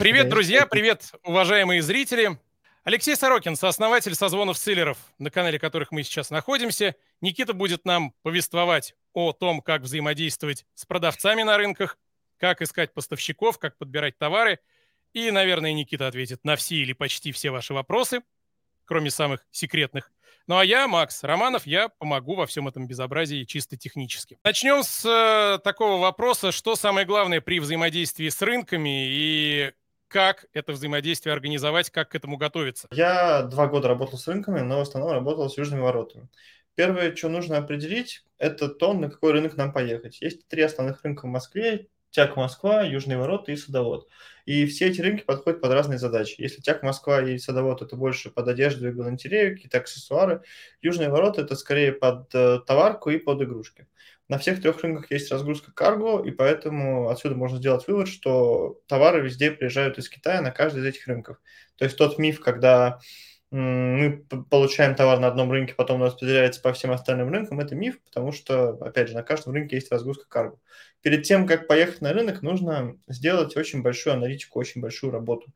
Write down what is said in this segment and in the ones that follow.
Привет, друзья, привет, уважаемые зрители. Алексей Сорокин, сооснователь созвонов Силлеров, на канале которых мы сейчас находимся. Никита будет нам повествовать о том, как взаимодействовать с продавцами на рынках, как искать поставщиков, как подбирать товары. И, наверное, Никита ответит на все или почти все ваши вопросы, кроме самых секретных. Ну а я, Макс Романов, я помогу во всем этом безобразии чисто технически. Начнем с э, такого вопроса, что самое главное при взаимодействии с рынками и как это взаимодействие организовать, как к этому готовиться? Я два года работал с рынками, но в основном работал с южными воротами. Первое, что нужно определить, это то, на какой рынок нам поехать. Есть три основных рынка в Москве. Тяг Москва, Южные ворота и Садовод. И все эти рынки подходят под разные задачи. Если Тяг Москва и Садовод это больше под одежду и галантерею, какие-то аксессуары, Южные ворота это скорее под э, товарку и под игрушки. На всех трех рынках есть разгрузка карго, и поэтому отсюда можно сделать вывод, что товары везде приезжают из Китая на каждый из этих рынков. То есть тот миф, когда мы получаем товар на одном рынке, потом он распределяется по всем остальным рынкам, это миф, потому что, опять же, на каждом рынке есть разгрузка карго. Перед тем, как поехать на рынок, нужно сделать очень большую аналитику, очень большую работу.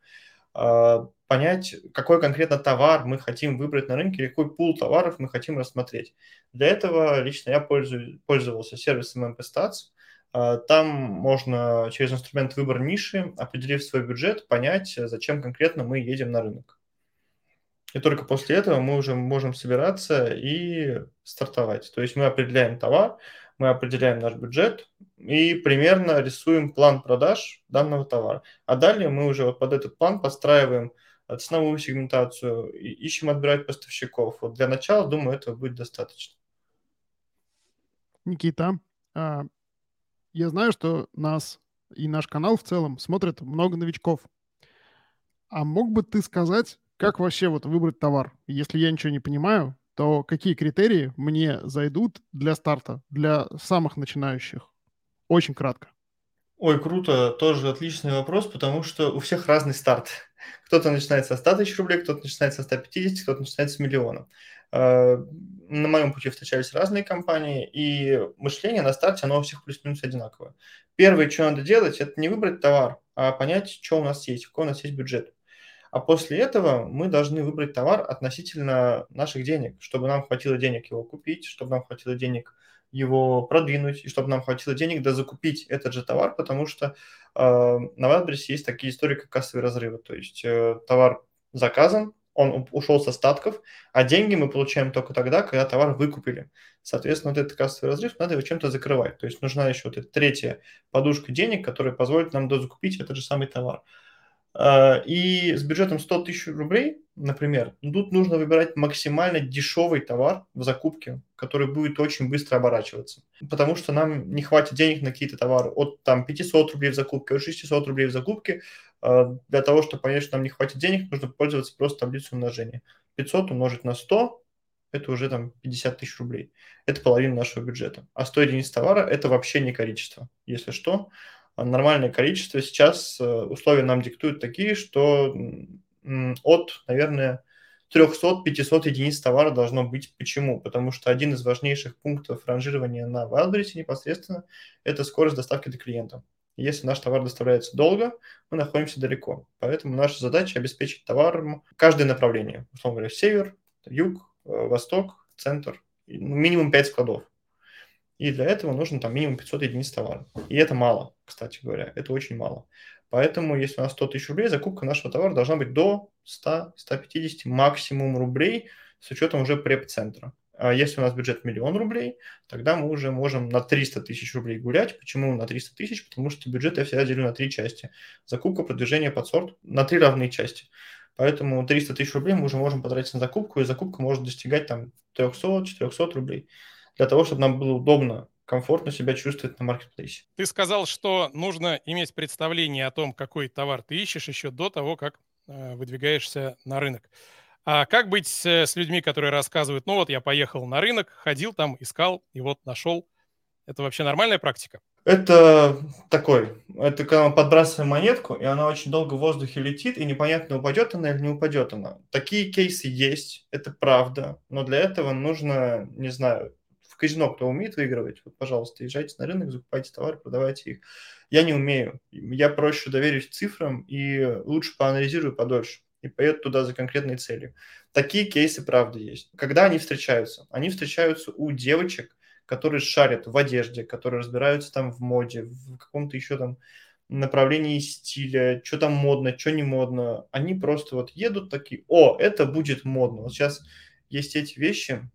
А, понять, какой конкретно товар мы хотим выбрать на рынке, какой пул товаров мы хотим рассмотреть. Для этого лично я пользую, пользовался сервисом MP-Stats. А, там можно через инструмент выбор ниши, определив свой бюджет, понять, зачем конкретно мы едем на рынок. И только после этого мы уже можем собираться и стартовать. То есть мы определяем товар, мы определяем наш бюджет и примерно рисуем план продаж данного товара. А далее мы уже вот под этот план подстраиваем ценовую сегментацию, и ищем отбирать поставщиков. Вот для начала, думаю, этого будет достаточно. Никита, а, я знаю, что нас и наш канал в целом смотрят много новичков. А мог бы ты сказать, как вообще вот выбрать товар? Если я ничего не понимаю, то какие критерии мне зайдут для старта, для самых начинающих? Очень кратко. Ой, круто, тоже отличный вопрос, потому что у всех разный старт. Кто-то начинает со 100 тысяч рублей, кто-то начинает со 150, кто-то начинает с миллиона. Э, на моем пути встречались разные компании, и мышление на старте, оно у всех плюс-минус одинаковое. Первое, что надо делать, это не выбрать товар, а понять, что у нас есть, какой у нас есть бюджет. А после этого мы должны выбрать товар относительно наших денег, чтобы нам хватило денег его купить, чтобы нам хватило денег его продвинуть, и чтобы нам хватило денег да закупить этот же товар, потому что э, на Wildberries есть такие истории, как кассовые разрывы. То есть э, товар заказан, он ушел с остатков, а деньги мы получаем только тогда, когда товар выкупили. Соответственно, вот этот кассовый разрыв надо его чем-то закрывать. То есть нужна еще вот эта третья подушка денег, которая позволит нам дозакупить этот же самый товар. А, и с бюджетом 100 тысяч рублей, например, тут нужно выбирать максимально дешевый товар в закупке, который будет очень быстро оборачиваться. Потому что нам не хватит денег на какие-то товары от там, 500 рублей в закупке, от 600 рублей в закупке. А, для того, чтобы понять, что нам не хватит денег, нужно пользоваться просто таблицей умножения. 500 умножить на 100 это уже там 50 тысяч рублей. Это половина нашего бюджета. А 100 единиц товара – это вообще не количество. Если что, нормальное количество. Сейчас э, условия нам диктуют такие, что от, наверное, 300-500 единиц товара должно быть. Почему? Потому что один из важнейших пунктов ранжирования на Wildberries непосредственно – это скорость доставки до клиента. Если наш товар доставляется долго, мы находимся далеко. Поэтому наша задача обеспечить товаром каждое направление. Условно говоря, север, юг, э, восток, центр. Ну, минимум 5 складов. И для этого нужно там минимум 500 единиц товара. И это мало, кстати говоря, это очень мало. Поэтому, если у нас 100 тысяч рублей, закупка нашего товара должна быть до 100-150 максимум рублей с учетом уже преп-центра. А если у нас бюджет миллион рублей, тогда мы уже можем на 300 тысяч рублей гулять. Почему на 300 тысяч? Потому что бюджет я всегда делю на три части. Закупка, продвижение, подсорт на три равные части. Поэтому 300 тысяч рублей мы уже можем потратить на закупку, и закупка может достигать там 300-400 рублей для того, чтобы нам было удобно комфортно себя чувствовать на маркетплейсе. Ты сказал, что нужно иметь представление о том, какой товар ты ищешь еще до того, как э, выдвигаешься на рынок. А как быть с, с людьми, которые рассказывают, ну вот я поехал на рынок, ходил там, искал и вот нашел. Это вообще нормальная практика? Это такой, это когда мы подбрасываем монетку, и она очень долго в воздухе летит, и непонятно, упадет она или не упадет она. Такие кейсы есть, это правда, но для этого нужно, не знаю, в казино кто умеет выигрывать, вот, пожалуйста, езжайте на рынок, закупайте товары, продавайте их. Я не умею. Я проще доверюсь цифрам и лучше поанализирую подольше и поеду туда за конкретной целью. Такие кейсы, правда, есть. Когда они встречаются? Они встречаются у девочек, которые шарят в одежде, которые разбираются там в моде, в каком-то еще там направлении стиля, что там модно, что не модно. Они просто вот едут такие, о, это будет модно. Вот сейчас есть эти вещи,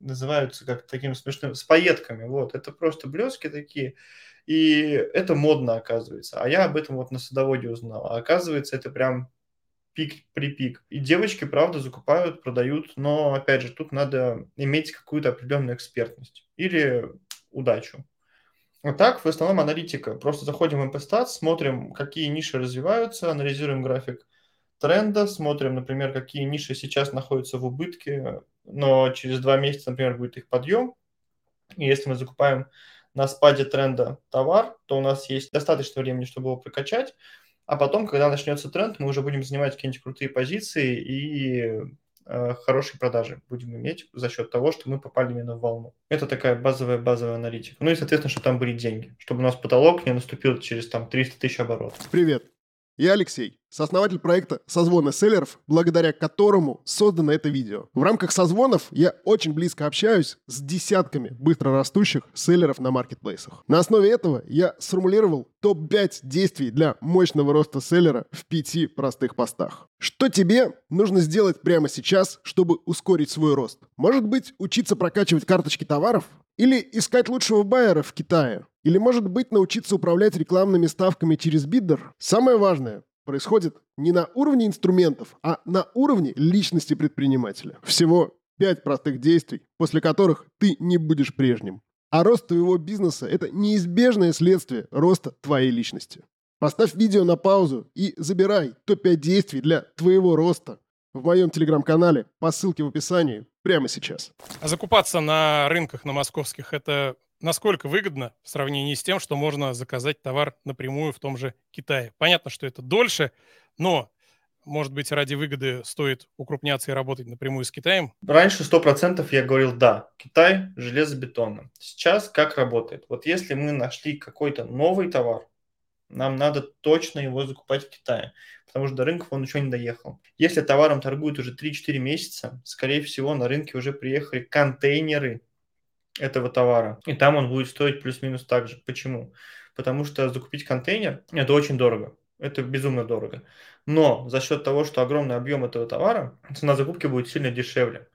называются как таким смешным, с пайетками, вот, это просто блески такие, и это модно оказывается. А я об этом вот на садоводе узнал. А оказывается, это прям пик при пик. И девочки, правда, закупают, продают, но, опять же, тут надо иметь какую-то определенную экспертность или удачу. Вот так, в основном аналитика. Просто заходим в MP смотрим, какие ниши развиваются, анализируем график тренда, смотрим, например, какие ниши сейчас находятся в убытке, но через два месяца, например, будет их подъем. И если мы закупаем на спаде тренда товар, то у нас есть достаточно времени, чтобы его прокачать, а потом, когда начнется тренд, мы уже будем занимать какие-нибудь крутые позиции и э, хорошие продажи будем иметь за счет того, что мы попали именно в волну. Это такая базовая базовая аналитика. Ну и, соответственно, чтобы там были деньги, чтобы у нас потолок не наступил через там 300 тысяч оборотов. Привет, я Алексей, сооснователь проекта «Созвоны селлеров», благодаря которому создано это видео. В рамках созвонов я очень близко общаюсь с десятками быстрорастущих селлеров на маркетплейсах. На основе этого я сформулировал топ-5 действий для мощного роста селлера в пяти простых постах. Что тебе нужно сделать прямо сейчас, чтобы ускорить свой рост? Может быть, учиться прокачивать карточки товаров? Или искать лучшего байера в Китае? Или, может быть, научиться управлять рекламными ставками через биддер? Самое важное происходит не на уровне инструментов, а на уровне личности предпринимателя. Всего пять простых действий, после которых ты не будешь прежним. А рост твоего бизнеса – это неизбежное следствие роста твоей личности. Поставь видео на паузу и забирай топ-5 действий для твоего роста в моем телеграм-канале по ссылке в описании прямо сейчас. А закупаться на рынках на московских – это насколько выгодно в сравнении с тем, что можно заказать товар напрямую в том же Китае. Понятно, что это дольше, но, может быть, ради выгоды стоит укрупняться и работать напрямую с Китаем? Раньше 100% я говорил «да». Китай железобетонно. Сейчас как работает? Вот если мы нашли какой-то новый товар, нам надо точно его закупать в Китае, потому что до рынков он еще не доехал. Если товаром торгуют уже 3-4 месяца, скорее всего, на рынке уже приехали контейнеры этого товара. И там он будет стоить плюс-минус так же. Почему? Потому что закупить контейнер – это очень дорого. Это безумно дорого. Но за счет того, что огромный объем этого товара, цена закупки будет сильно дешевле.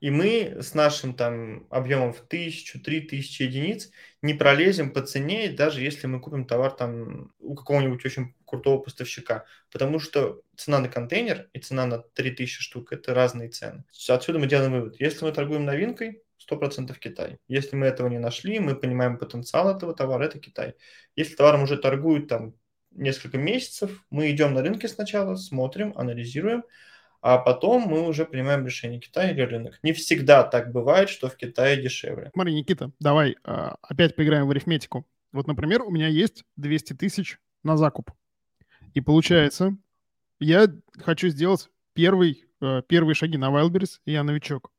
И мы с нашим там объемом в тысячу, три тысячи единиц не пролезем по цене, даже если мы купим товар там у какого-нибудь очень крутого поставщика. Потому что цена на контейнер и цена на 3000 штук – это разные цены. Отсюда мы делаем вывод. Если мы торгуем новинкой, 100% Китай. Если мы этого не нашли, мы понимаем потенциал этого товара, это Китай. Если товаром уже торгуют там несколько месяцев, мы идем на рынке сначала, смотрим, анализируем, а потом мы уже принимаем решение, Китай или рынок. Не всегда так бывает, что в Китае дешевле. Смотри, Никита, давай а, опять поиграем в арифметику. Вот, например, у меня есть 200 тысяч на закуп. И получается, я хочу сделать первый, э, первые шаги на Wildberries, и я новичок.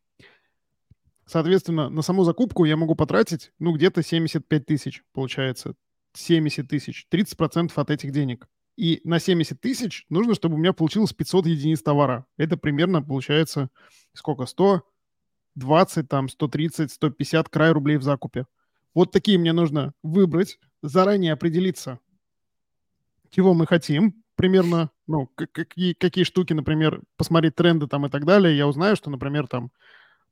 Соответственно, на саму закупку я могу потратить, ну, где-то 75 тысяч, получается. 70 тысяч, 30% от этих денег. И на 70 тысяч нужно, чтобы у меня получилось 500 единиц товара. Это примерно получается сколько? 120, там, 130, 150 край рублей в закупе. Вот такие мне нужно выбрать, заранее определиться, чего мы хотим, примерно, ну, какие, какие штуки, например, посмотреть тренды там и так далее. Я узнаю, что, например, там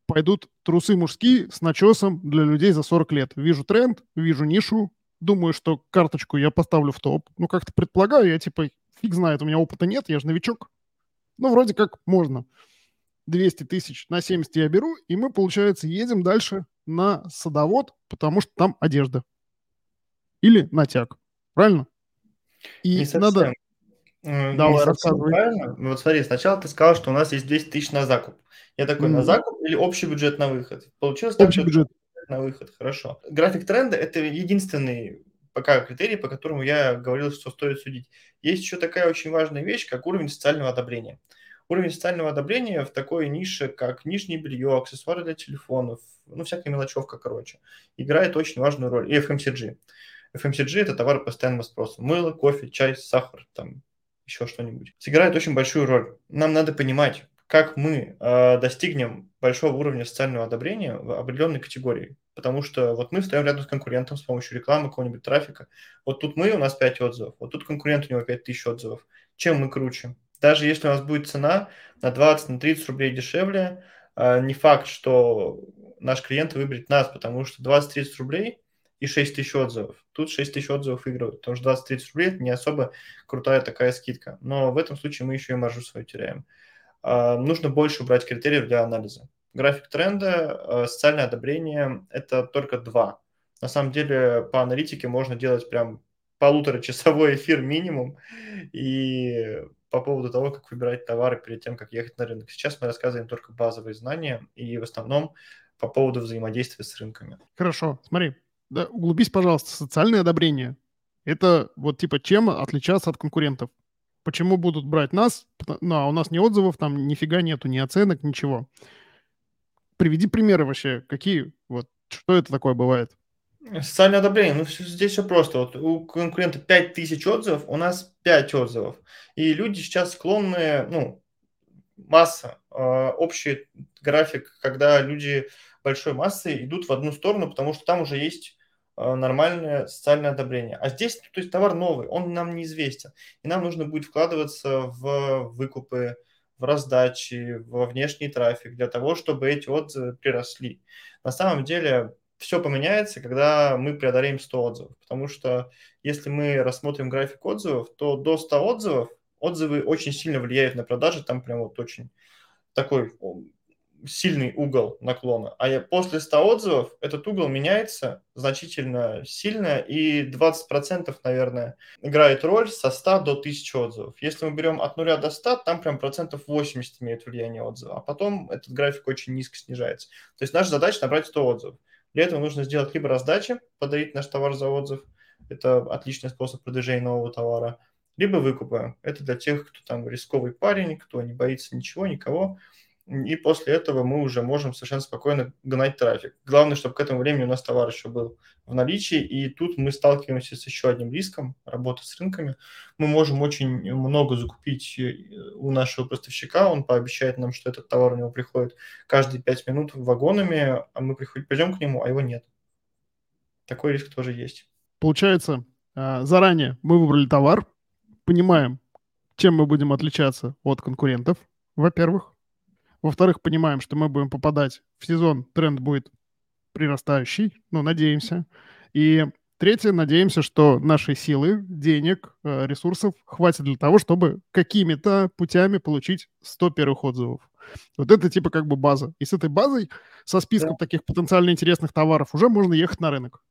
пойдут трусы мужские с начесом для людей за 40 лет. Вижу тренд, вижу нишу, думаю, что карточку я поставлю в топ. Ну, как-то предполагаю, я типа, фиг знает, у меня опыта нет, я же новичок. Ну, вроде как можно. 200 тысяч на 70 я беру, и мы, получается, едем дальше на садовод, потому что там одежда. Или натяг. Правильно? И Не надо... Давай, рассказывай. Правильно? Ну, вот смотри, сначала ты сказал, что у нас есть 200 тысяч на закуп. Я такой, mm-hmm. на закуп или общий бюджет на выход? Получилось так, общий бюджет на выход, хорошо. График тренда – это единственный пока критерий, по которому я говорил, что стоит судить. Есть еще такая очень важная вещь, как уровень социального одобрения. уровень социального одобрения в такой нише, как нижнее белье, аксессуары для телефонов, ну, всякая мелочевка, короче, играет очень важную роль. И FMCG. FMCG – это товары постоянного спроса. Мыло, кофе, чай, сахар, там, еще что-нибудь. Сыграет очень большую роль. Нам надо понимать, как мы э, достигнем большого уровня социального одобрения в определенной категории. Потому что вот мы встаем рядом с конкурентом с помощью рекламы, какого-нибудь трафика. Вот тут мы, у нас 5 отзывов, вот тут конкурент, у него 5000 отзывов. Чем мы круче? Даже если у нас будет цена на 20, на 30 рублей дешевле, э, не факт, что наш клиент выберет нас, потому что 20-30 рублей и 6 тысяч отзывов. Тут 6 тысяч отзывов выигрывают, потому что 20-30 рублей – это не особо крутая такая скидка. Но в этом случае мы еще и маржу свою теряем. А, нужно больше брать критериев для анализа. График тренда, а, социальное одобрение – это только два. На самом деле по аналитике можно делать прям полуторачасовой эфир минимум. И по поводу того, как выбирать товары перед тем, как ехать на рынок. Сейчас мы рассказываем только базовые знания и в основном по поводу взаимодействия с рынками. Хорошо, смотри, да, углубись, пожалуйста, социальное одобрение. Это вот типа чем отличаться от конкурентов? Почему будут брать нас? Ну, а у нас ни отзывов, там нифига нету, ни оценок, ничего. Приведи примеры вообще, какие, вот, что это такое бывает? Социальное одобрение, ну здесь все просто. Вот у конкурента 5000 отзывов, у нас 5 отзывов. И люди сейчас склонны, ну, масса, э, общий график, когда люди большой массой идут в одну сторону, потому что там уже есть нормальное социальное одобрение. А здесь, то есть товар новый, он нам неизвестен. И нам нужно будет вкладываться в выкупы, в раздачи, во внешний трафик для того, чтобы эти отзывы приросли. На самом деле все поменяется, когда мы преодолеем 100 отзывов. Потому что если мы рассмотрим график отзывов, то до 100 отзывов отзывы очень сильно влияют на продажи. Там прям вот очень такой сильный угол наклона, а после 100 отзывов этот угол меняется значительно сильно, и 20%, наверное, играет роль со 100 до 1000 отзывов. Если мы берем от 0 до 100, там прям процентов 80 имеет влияние отзыва, а потом этот график очень низко снижается. То есть наша задача набрать 100 отзывов. Для этого нужно сделать либо раздачи, подарить наш товар за отзыв, это отличный способ продвижения нового товара, либо выкупа. Это для тех, кто там рисковый парень, кто не боится ничего, никого, и после этого мы уже можем совершенно спокойно гнать трафик. Главное, чтобы к этому времени у нас товар еще был в наличии, и тут мы сталкиваемся с еще одним риском работы с рынками. Мы можем очень много закупить э, у нашего поставщика, он пообещает нам, что этот товар у него приходит каждые 5 минут вагонами, а мы приходим, придем к нему, а его нет. Такой риск тоже есть. Получается, а, заранее мы выбрали товар, понимаем, чем мы будем отличаться от конкурентов, во-первых. Во-вторых, понимаем, что мы будем попадать в сезон, тренд будет прирастающий, ну, надеемся. И третье, надеемся, что нашей силы, денег, э, ресурсов хватит для того, чтобы какими-то путями получить 100 первых отзывов. Вот это типа как бы база. И с этой базой, со списком да. таких потенциально интересных товаров, уже можно ехать на рынок.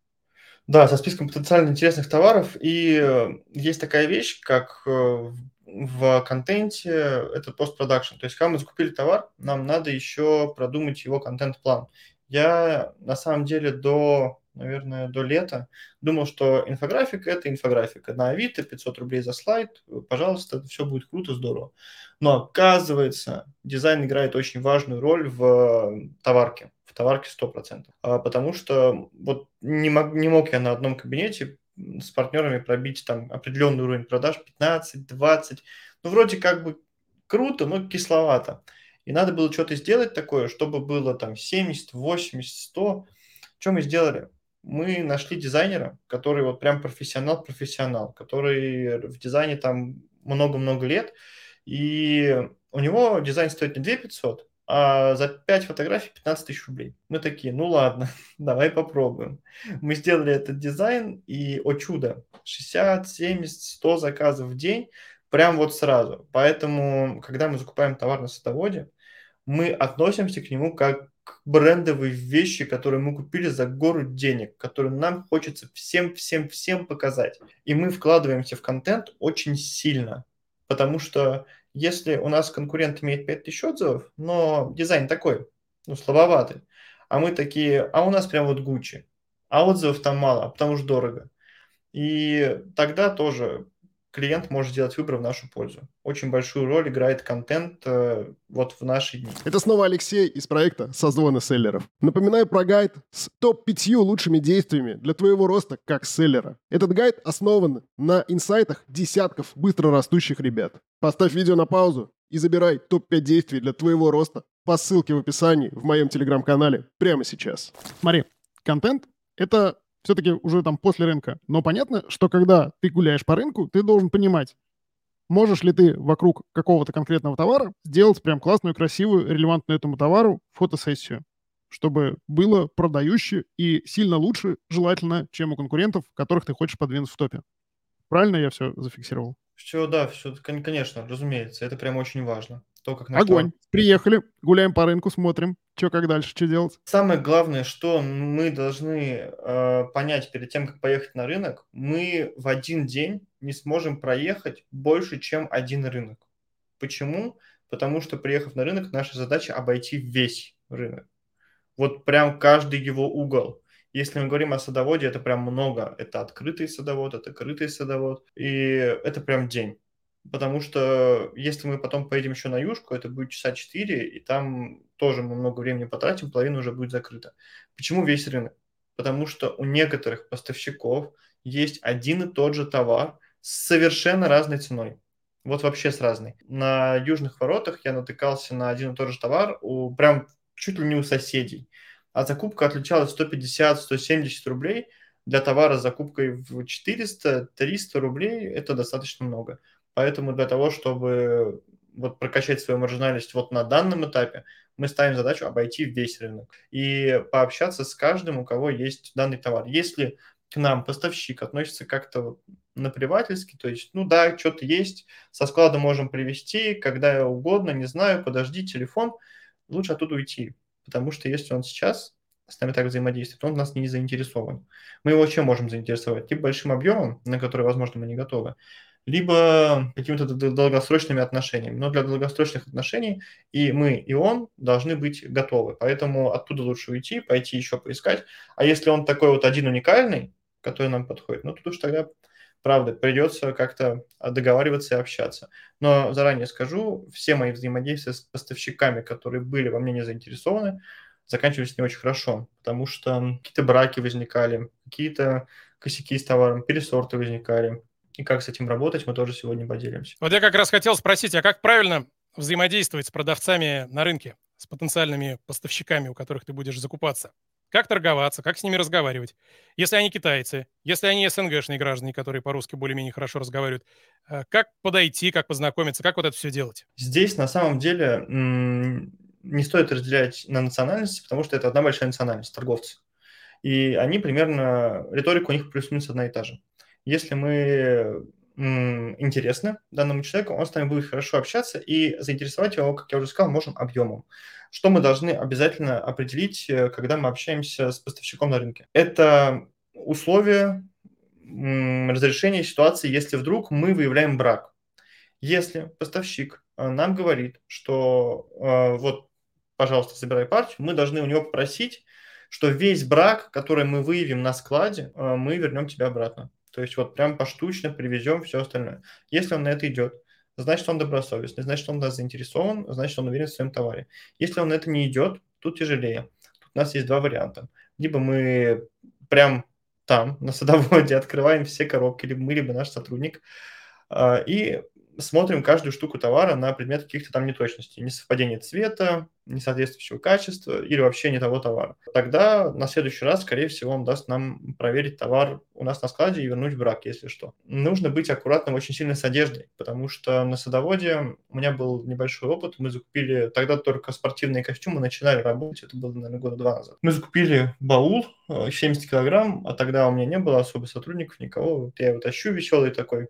Да, со списком потенциально интересных товаров. И э, есть такая вещь, как э, в контенте это постпродакшн. То есть, когда мы закупили товар, нам надо еще продумать его контент-план. Я на самом деле до, наверное, до лета думал, что инфографика – это инфографика. На Авито 500 рублей за слайд, пожалуйста, все будет круто, здорово. Но оказывается, дизайн играет очень важную роль в товарке, в товарке 100%. А, потому что вот не мог, не мог я на одном кабинете с партнерами пробить там определенный уровень продаж 15, 20. Ну, вроде как бы круто, но кисловато. И надо было что-то сделать такое, чтобы было там 70, 80, 100. Что мы сделали? Мы нашли дизайнера, который вот прям профессионал-профессионал, который в дизайне там много-много лет, и у него дизайн стоит не 2 500, а за 5 фотографий 15 тысяч рублей. Мы такие, ну ладно, давай попробуем. Мы сделали этот дизайн, и, о чудо, 60, 70, 100 заказов в день, прям вот сразу. Поэтому, когда мы закупаем товар на садоводе, мы относимся к нему как к брендовой вещи, которые мы купили за гору денег, которые нам хочется всем-всем-всем показать. И мы вкладываемся в контент очень сильно, потому что если у нас конкурент имеет 5000 отзывов, но дизайн такой, ну, слабоватый, а мы такие, а у нас прям вот Гуччи, а отзывов там мало, а потому что дорого. И тогда тоже клиент может сделать выбор в нашу пользу. Очень большую роль играет контент э, вот в наши дни. Это снова Алексей из проекта «Созвоны селлеров». Напоминаю про гайд с топ-5 лучшими действиями для твоего роста как селлера. Этот гайд основан на инсайтах десятков быстро растущих ребят. Поставь видео на паузу и забирай топ-5 действий для твоего роста по ссылке в описании в моем телеграм-канале прямо сейчас. Смотри, контент — это все-таки уже там после рынка. Но понятно, что когда ты гуляешь по рынку, ты должен понимать, можешь ли ты вокруг какого-то конкретного товара сделать прям классную, красивую, релевантную этому товару фотосессию, чтобы было продающе и сильно лучше, желательно, чем у конкурентов, которых ты хочешь подвинуть в топе. Правильно я все зафиксировал? Все, да, все, конечно, разумеется, это прям очень важно. То, как Огонь. Приехали, гуляем по рынку, смотрим, что как дальше, что делать. Самое главное, что мы должны э, понять перед тем, как поехать на рынок, мы в один день не сможем проехать больше, чем один рынок. Почему? Потому что, приехав на рынок, наша задача обойти весь рынок. Вот прям каждый его угол. Если мы говорим о садоводе, это прям много. Это открытый садовод, это крытый садовод. И это прям день. Потому что если мы потом поедем еще на юшку, это будет часа 4, и там тоже мы много времени потратим, половина уже будет закрыта. Почему весь рынок? Потому что у некоторых поставщиков есть один и тот же товар с совершенно разной ценой. Вот вообще с разной. На южных воротах я натыкался на один и тот же товар у прям чуть ли не у соседей. А закупка отличалась 150-170 рублей. Для товара с закупкой в 400-300 рублей это достаточно много. Поэтому для того, чтобы вот прокачать свою маржинальность вот на данном этапе, мы ставим задачу обойти весь рынок и пообщаться с каждым, у кого есть данный товар. Если к нам поставщик относится как-то наплевательски, то есть, ну да, что-то есть, со склада можем привезти, когда угодно, не знаю, подожди, телефон, лучше оттуда уйти, потому что если он сейчас с нами так взаимодействует, он нас не заинтересован. Мы его чем можем заинтересовать? Типа большим объемом, на который, возможно, мы не готовы, либо какими-то долгосрочными отношениями. Но для долгосрочных отношений и мы, и он должны быть готовы. Поэтому оттуда лучше уйти, пойти еще поискать. А если он такой вот один уникальный, который нам подходит, ну тут уж тогда, правда, придется как-то договариваться и общаться. Но заранее скажу, все мои взаимодействия с поставщиками, которые были во мне не заинтересованы, заканчивались не очень хорошо, потому что какие-то браки возникали, какие-то косяки с товаром, пересорты возникали, и как с этим работать, мы тоже сегодня поделимся. Вот я как раз хотел спросить, а как правильно взаимодействовать с продавцами на рынке, с потенциальными поставщиками, у которых ты будешь закупаться? Как торговаться, как с ними разговаривать? Если они китайцы, если они СНГшные граждане, которые по-русски более-менее хорошо разговаривают, э, как подойти, как познакомиться, как вот это все делать? Здесь на самом деле не стоит разделять на национальности, потому что это одна большая национальность, торговцы. И они примерно, риторика у них плюс-минус одна и та же. Если мы интересны данному человеку, он с нами будет хорошо общаться и заинтересовать его, как я уже сказал, можем объемом. Что мы должны обязательно определить, э, когда мы общаемся с поставщиком на рынке? Это условия разрешения ситуации, если вдруг мы выявляем брак. Если поставщик э, нам говорит, что э, вот, пожалуйста, забирай партию, мы должны у него попросить, что весь брак, который мы выявим на складе, мы вернем тебе обратно. То есть вот прям поштучно привезем все остальное. Если он на это идет, значит, он добросовестный, значит, он нас заинтересован, значит, он уверен в своем товаре. Если он на это не идет, тут тяжелее. Тут у нас есть два варианта. Либо мы прям там, на садоводе, открываем все коробки, либо мы, либо наш сотрудник, а, и смотрим каждую штуку товара на предмет каких-то там неточностей, несовпадения цвета, несоответствующего качества или вообще не того товара. Тогда на следующий раз, скорее всего, он даст нам проверить товар у нас на складе и вернуть брак, если что. Нужно быть аккуратным очень сильно с одеждой, потому что на садоводе у меня был небольшой опыт. Мы закупили тогда только спортивные костюмы, начинали работать, это было, наверное, года два назад. Мы закупили баул 70 э, килограмм, а тогда у меня не было особо сотрудников, никого. Вот я его тащу веселый такой,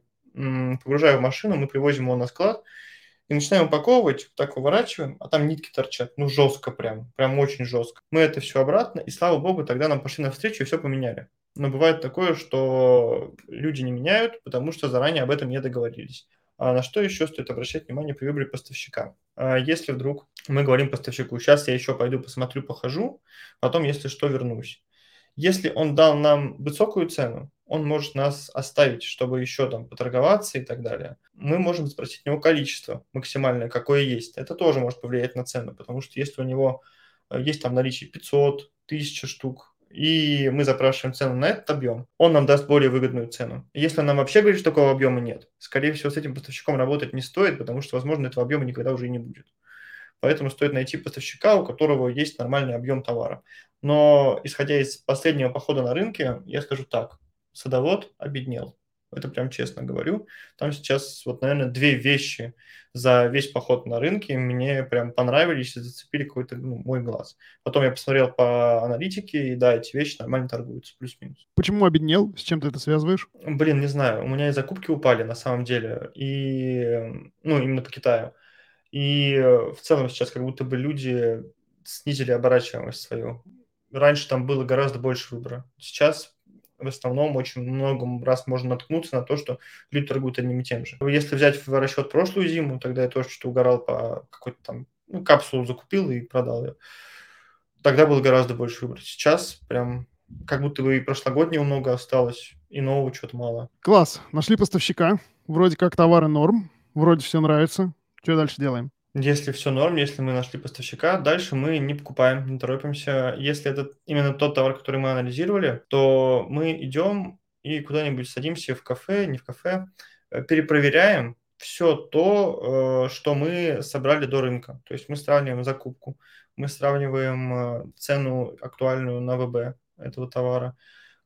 погружаю в машину, мы привозим его на склад и начинаем упаковывать, так выворачиваем, а там нитки торчат, ну жестко прям, прям очень жестко. Мы это все обратно, и слава богу, тогда нам пошли навстречу и все поменяли. Но бывает такое, что люди не меняют, потому что заранее об этом не договорились. А на что еще стоит обращать внимание при выборе поставщика? А если вдруг мы говорим поставщику, сейчас я еще пойду посмотрю, похожу, потом, если что, вернусь. Если он дал нам высокую цену, он может нас оставить, чтобы еще там поторговаться и так далее. Мы можем спросить у него количество максимальное, какое есть. Это тоже может повлиять на цену, потому что если у него э, есть там наличие 500, 1000 штук, и мы запрашиваем цену на этот объем, он нам даст более выгодную цену. Если нам вообще говорит, что такого объема нет, скорее всего, с этим поставщиком работать не стоит, потому что, возможно, этого объема никогда уже и не будет. Поэтому стоит найти поставщика, у которого есть нормальный объем товара. Но исходя из последнего похода на рынке, я скажу так, садовод обеднел. Это прям честно говорю. Там сейчас вот, наверное, две вещи за весь поход на рынке мне прям понравились и зацепили какой-то ну, мой глаз. Потом я посмотрел по аналитике, и да, эти вещи нормально торгуются, плюс-минус. Почему обеднел? С чем ты это связываешь? Блин, не знаю. У меня и закупки упали на самом деле. И, ну, именно по Китаю. И в целом сейчас как будто бы люди снизили оборачиваемость свою. Раньше там было гораздо больше выбора. Сейчас в основном очень много раз можно наткнуться на то, что люди торгуют одним и тем же. Если взять в расчет прошлую зиму, тогда я тоже что-то угорал по какой-то там ну, капсулу закупил и продал ее. Тогда было гораздо больше выбора. Сейчас прям как будто бы и прошлогоднего много осталось, и нового что-то мало. Класс. Нашли поставщика. Вроде как товары норм. Вроде все нравится. Что дальше делаем? Если все норм, если мы нашли поставщика, дальше мы не покупаем, не торопимся. Если это именно тот товар, который мы анализировали, то мы идем и куда-нибудь садимся в кафе, не в кафе, э, перепроверяем все то, э, что мы собрали до рынка. То есть мы сравниваем закупку, мы сравниваем э, цену актуальную на ВБ этого товара,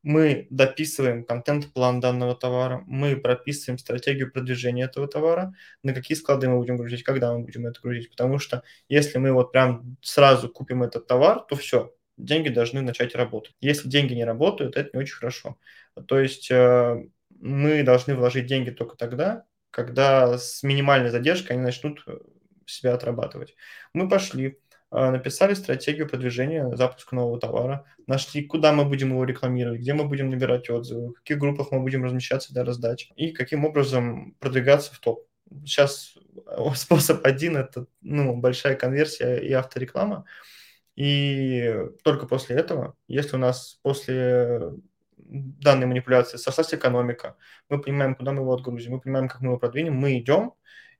мы дописываем контент-план данного товара, мы прописываем стратегию продвижения этого товара, на какие склады мы будем грузить, когда мы будем это грузить. Потому что если мы вот прям сразу купим этот товар, то все, деньги должны начать работать. Если деньги не работают, это не очень хорошо. То есть э, мы должны вложить деньги только тогда, когда с минимальной задержкой они начнут э, себя отрабатывать. Мы пошли, написали стратегию продвижения запуска нового товара, нашли, куда мы будем его рекламировать, где мы будем набирать отзывы, в каких группах мы будем размещаться для раздачи и каким образом продвигаться в топ. Сейчас способ один – это ну, большая конверсия и автореклама. И только после этого, если у нас после данной манипуляции сошлась экономика, мы понимаем, куда мы его отгрузим, мы понимаем, как мы его продвинем, мы идем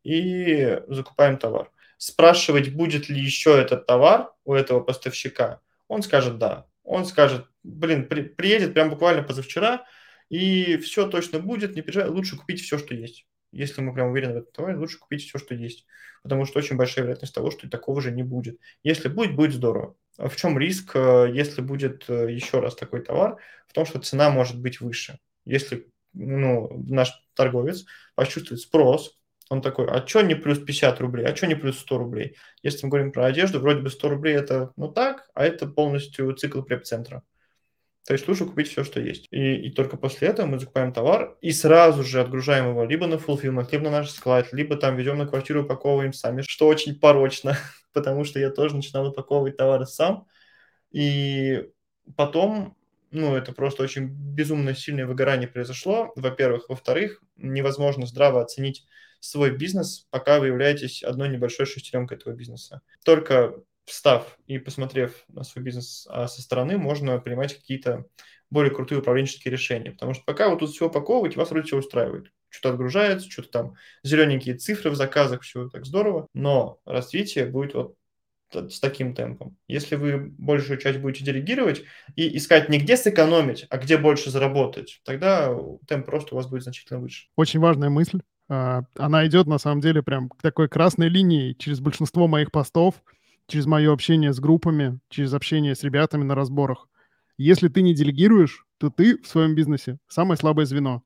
и закупаем товар спрашивать, будет ли еще этот товар у этого поставщика, он скажет да. Он скажет, блин, при, приедет прям буквально позавчера, и все точно будет, не переживай, лучше купить все, что есть. Если мы прям уверены в этом товаре, лучше купить все, что есть. Потому что очень большая вероятность того, что такого же не будет. Если будет, будет здорово. А в чем риск, э, если будет э, еще раз такой товар? В том, что цена может быть выше. Если ну, наш торговец почувствует спрос, он такой, а что не плюс 50 рублей, а что не плюс 100 рублей? Если мы говорим про одежду, вроде бы 100 рублей это ну так, а это полностью цикл преп-центра. То есть лучше купить все, что есть. И, и только после этого мы закупаем товар и сразу же отгружаем его либо на fulfillment, либо на наш склад, либо там ведем на квартиру, упаковываем сами, что очень порочно, потому что я тоже начинал упаковывать товары сам. И потом ну, это просто очень безумно сильное выгорание произошло, во-первых. Во-вторых, невозможно здраво оценить свой бизнес, пока вы являетесь одной небольшой шестеренкой этого бизнеса. Только встав и посмотрев на свой бизнес а со стороны, можно принимать какие-то более крутые управленческие решения. Потому что пока вы тут все упаковываете, вас вроде все устраивает. Что-то отгружается, что-то там зелененькие цифры в заказах, все так здорово. Но развитие будет вот с таким темпом. Если вы большую часть будете делегировать и искать не где сэкономить, а где больше заработать, тогда темп просто у вас будет значительно выше. Очень важная мысль. А, она идет, на самом деле, прям к такой красной линии через большинство моих постов, через мое общение с группами, через общение с ребятами на разборах. Если ты не делегируешь, то ты в своем бизнесе самое слабое звено.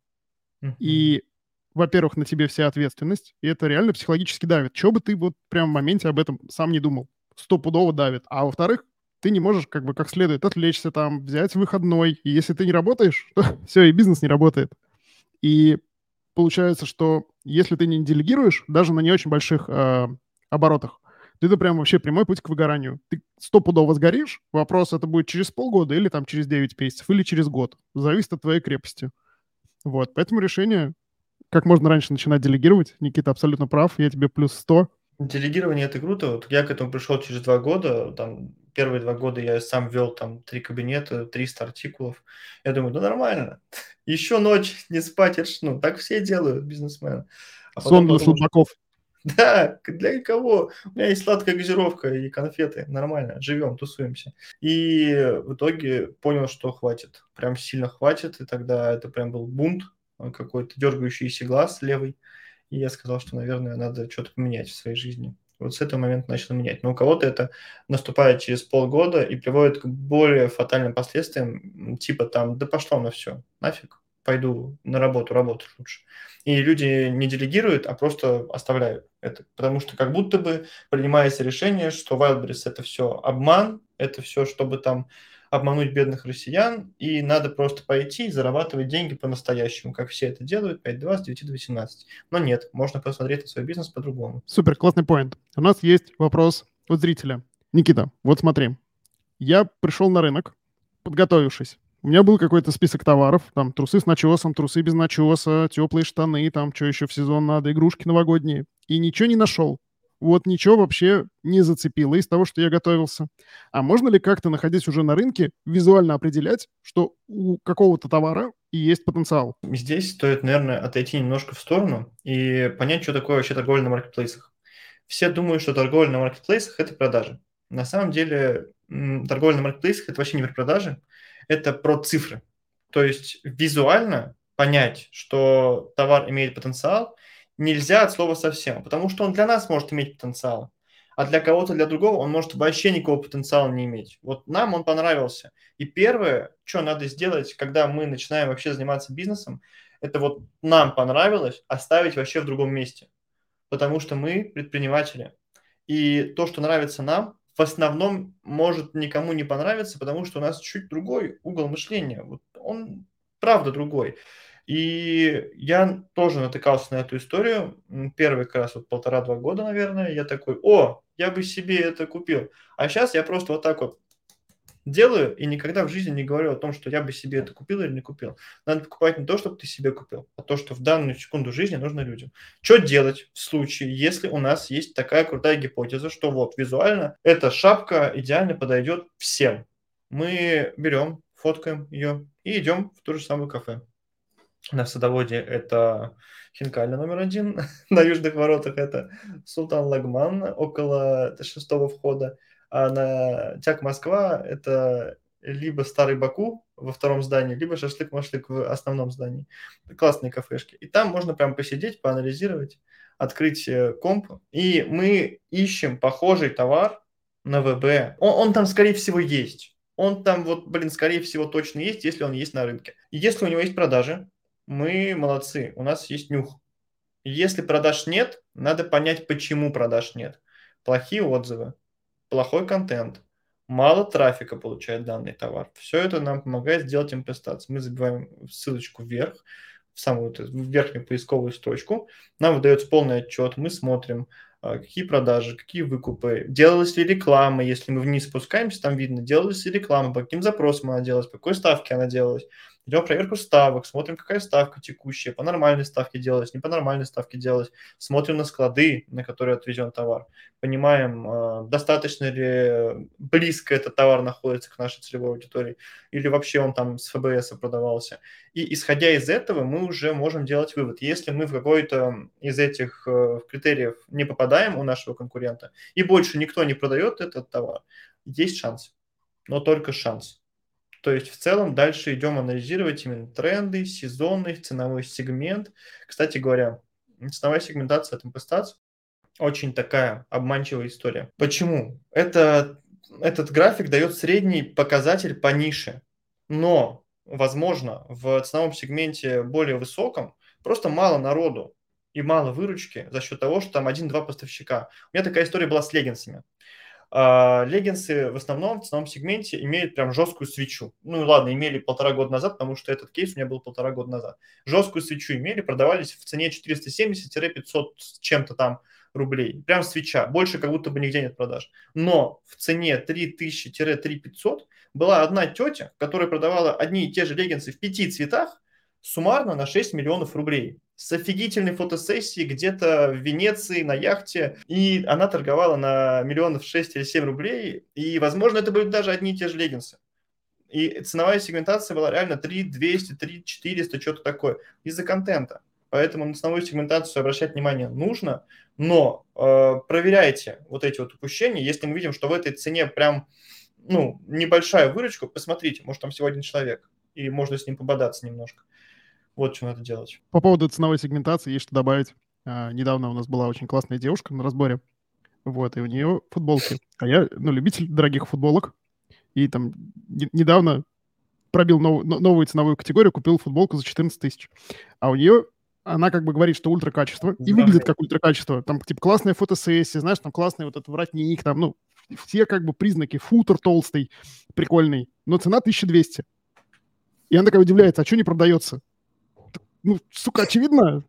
И, во-первых, на тебе вся ответственность, и это реально психологически давит. Чего бы ты вот прям в моменте об этом сам не думал? Стопудово давит. А во-вторых, ты не можешь как бы как следует отвлечься там, взять выходной. И если ты не работаешь, то все, и бизнес не работает. И получается, что если ты не делегируешь, даже на не очень больших э, оборотах, то это прям вообще прямой путь к выгоранию. Ты стопудово сгоришь, вопрос это будет через полгода или там через 9 месяцев, или через год. Зависит от твоей крепости. Вот, поэтому решение как можно раньше начинать делегировать. Никита абсолютно прав, я тебе плюс 100. Делегирование – это круто. Вот я к этому пришел через два года, там первые два года я сам вел там три кабинета, 300 артикулов. Я думаю, ну нормально. Еще ночь не спать, это ж, ну, так все делают, бизнесмены. А Сон для слабаков. Да, для кого? У меня есть сладкая газировка и конфеты. Нормально, живем, тусуемся. И в итоге понял, что хватит. Прям сильно хватит. И тогда это прям был бунт, какой-то дергающийся глаз левый. И я сказал, что, наверное, надо что-то поменять в своей жизни. Вот с этого момента начал менять. Но у кого-то это наступает через полгода и приводит к более фатальным последствиям, типа там, да пошло на все, нафиг, пойду на работу, работать лучше. И люди не делегируют, а просто оставляют это. Потому что как будто бы принимается решение, что Wildberries это все обман, это все, чтобы там обмануть бедных россиян, и надо просто пойти и зарабатывать деньги по-настоящему, как все это делают, 5.2 с 9 до 18. Но нет, можно посмотреть на свой бизнес по-другому. Супер, классный поинт. У нас есть вопрос от зрителя. Никита, вот смотри. Я пришел на рынок, подготовившись. У меня был какой-то список товаров, там трусы с начесом, трусы без начеса, теплые штаны, там что еще в сезон надо, игрушки новогодние. И ничего не нашел вот ничего вообще не зацепило из того, что я готовился. А можно ли как-то, находясь уже на рынке, визуально определять, что у какого-то товара есть потенциал? Здесь стоит, наверное, отойти немножко в сторону и понять, что такое вообще торговля на маркетплейсах. Все думают, что торговля на маркетплейсах – это продажи. На самом деле торговля на маркетплейсах – это вообще не про продажи, это про цифры. То есть визуально понять, что товар имеет потенциал – нельзя от слова совсем, потому что он для нас может иметь потенциал, а для кого-то, для другого он может вообще никакого потенциала не иметь. Вот нам он понравился. И первое, что надо сделать, когда мы начинаем вообще заниматься бизнесом, это вот нам понравилось оставить вообще в другом месте, потому что мы предприниматели. И то, что нравится нам, в основном может никому не понравиться, потому что у нас чуть другой угол мышления. Вот он правда другой. И я тоже натыкался на эту историю. Первый раз вот полтора-два года, наверное. Я такой, о, я бы себе это купил. А сейчас я просто вот так вот делаю и никогда в жизни не говорю о том, что я бы себе это купил или не купил. Надо покупать не то, чтобы ты себе купил, а то, что в данную секунду жизни нужно людям. Что делать в случае, если у нас есть такая крутая гипотеза, что вот визуально эта шапка идеально подойдет всем. Мы берем, фоткаем ее и идем в то же самое кафе на садоводе это Хинкальный номер один, на южных воротах это Султан Лагман около шестого входа, а на Тяг Москва это либо Старый Баку во втором здании, либо Шашлык-Машлык в основном здании. Классные кафешки. И там можно прям посидеть, поанализировать, открыть э, комп. И мы ищем похожий товар на ВБ. Он, он там, скорее всего, есть. Он там, вот, блин, скорее всего, точно есть, если он есть на рынке. Если у него есть продажи, мы молодцы, у нас есть нюх. Если продаж нет, надо понять, почему продаж нет. Плохие отзывы, плохой контент, мало трафика получает данный товар. Все это нам помогает сделать импостацию. Мы забиваем ссылочку вверх, в самую в верхнюю поисковую строчку. Нам выдается полный отчет, мы смотрим, а, какие продажи, какие выкупы, делалась ли реклама, если мы вниз спускаемся, там видно, делалась ли реклама, по каким запросам она делалась, по какой ставке она делалась. Идем проверку ставок, смотрим, какая ставка текущая, по нормальной ставке делалась, не по нормальной ставке делалась. Смотрим на склады, на которые отвезен товар. Понимаем, а, достаточно ли близко этот товар находится к нашей целевой аудитории, или вообще он там с ФБС продавался. И исходя из этого мы уже можем делать вывод. Если мы в какой-то из этих э, критериев не попадаем у нашего конкурента, и больше никто не продает этот товар, есть шанс, но только шанс. То есть в целом дальше идем анализировать именно тренды, сезонный, ценовой сегмент. Кстати говоря, ценовая сегментация от импостации очень такая обманчивая история. Почему? Это, этот график дает средний показатель по нише, но, возможно, в ценовом сегменте более высоком просто мало народу и мало выручки за счет того, что там один-два поставщика. У меня такая история была с леггинсами. А, леггинсы в основном в ценовом сегменте имеют прям жесткую свечу. Ну ладно, имели полтора года назад, потому что этот кейс у меня был полтора года назад. Жесткую свечу имели, продавались в цене 470-500 с чем-то там рублей. Прям свеча. Больше как будто бы нигде нет продаж. Но в цене 3000-3500 была одна тетя, которая продавала одни и те же леггинсы в пяти цветах, суммарно на 6 миллионов рублей. С офигительной фотосессией где-то в Венеции на яхте, и она торговала на миллионов 6 или 7 рублей, и, возможно, это были даже одни и те же леггинсы. И ценовая сегментация была реально 3 200, 3 400, что-то такое, из-за контента. Поэтому на ценовую сегментацию обращать внимание нужно, но э, проверяйте вот эти вот упущения. Если мы видим, что в этой цене прям ну, небольшая выручка, посмотрите, может, там всего один человек, и можно с ним пободаться немножко. Вот что надо делать. По поводу ценовой сегментации есть что добавить. А, недавно у нас была очень классная девушка на разборе, вот, и у нее футболки. А я, ну, любитель дорогих футболок, и там не, недавно пробил нов, новую ценовую категорию, купил футболку за 14 тысяч. А у нее она как бы говорит, что ультракачество, и выглядит как ультракачество. Там, типа, классная фотосессия, знаешь, там классный вот этот воротник, там, ну, все как бы признаки, футер толстый, прикольный, но цена 1200. И она такая удивляется, а что не продается? Ну, сука, очевидно,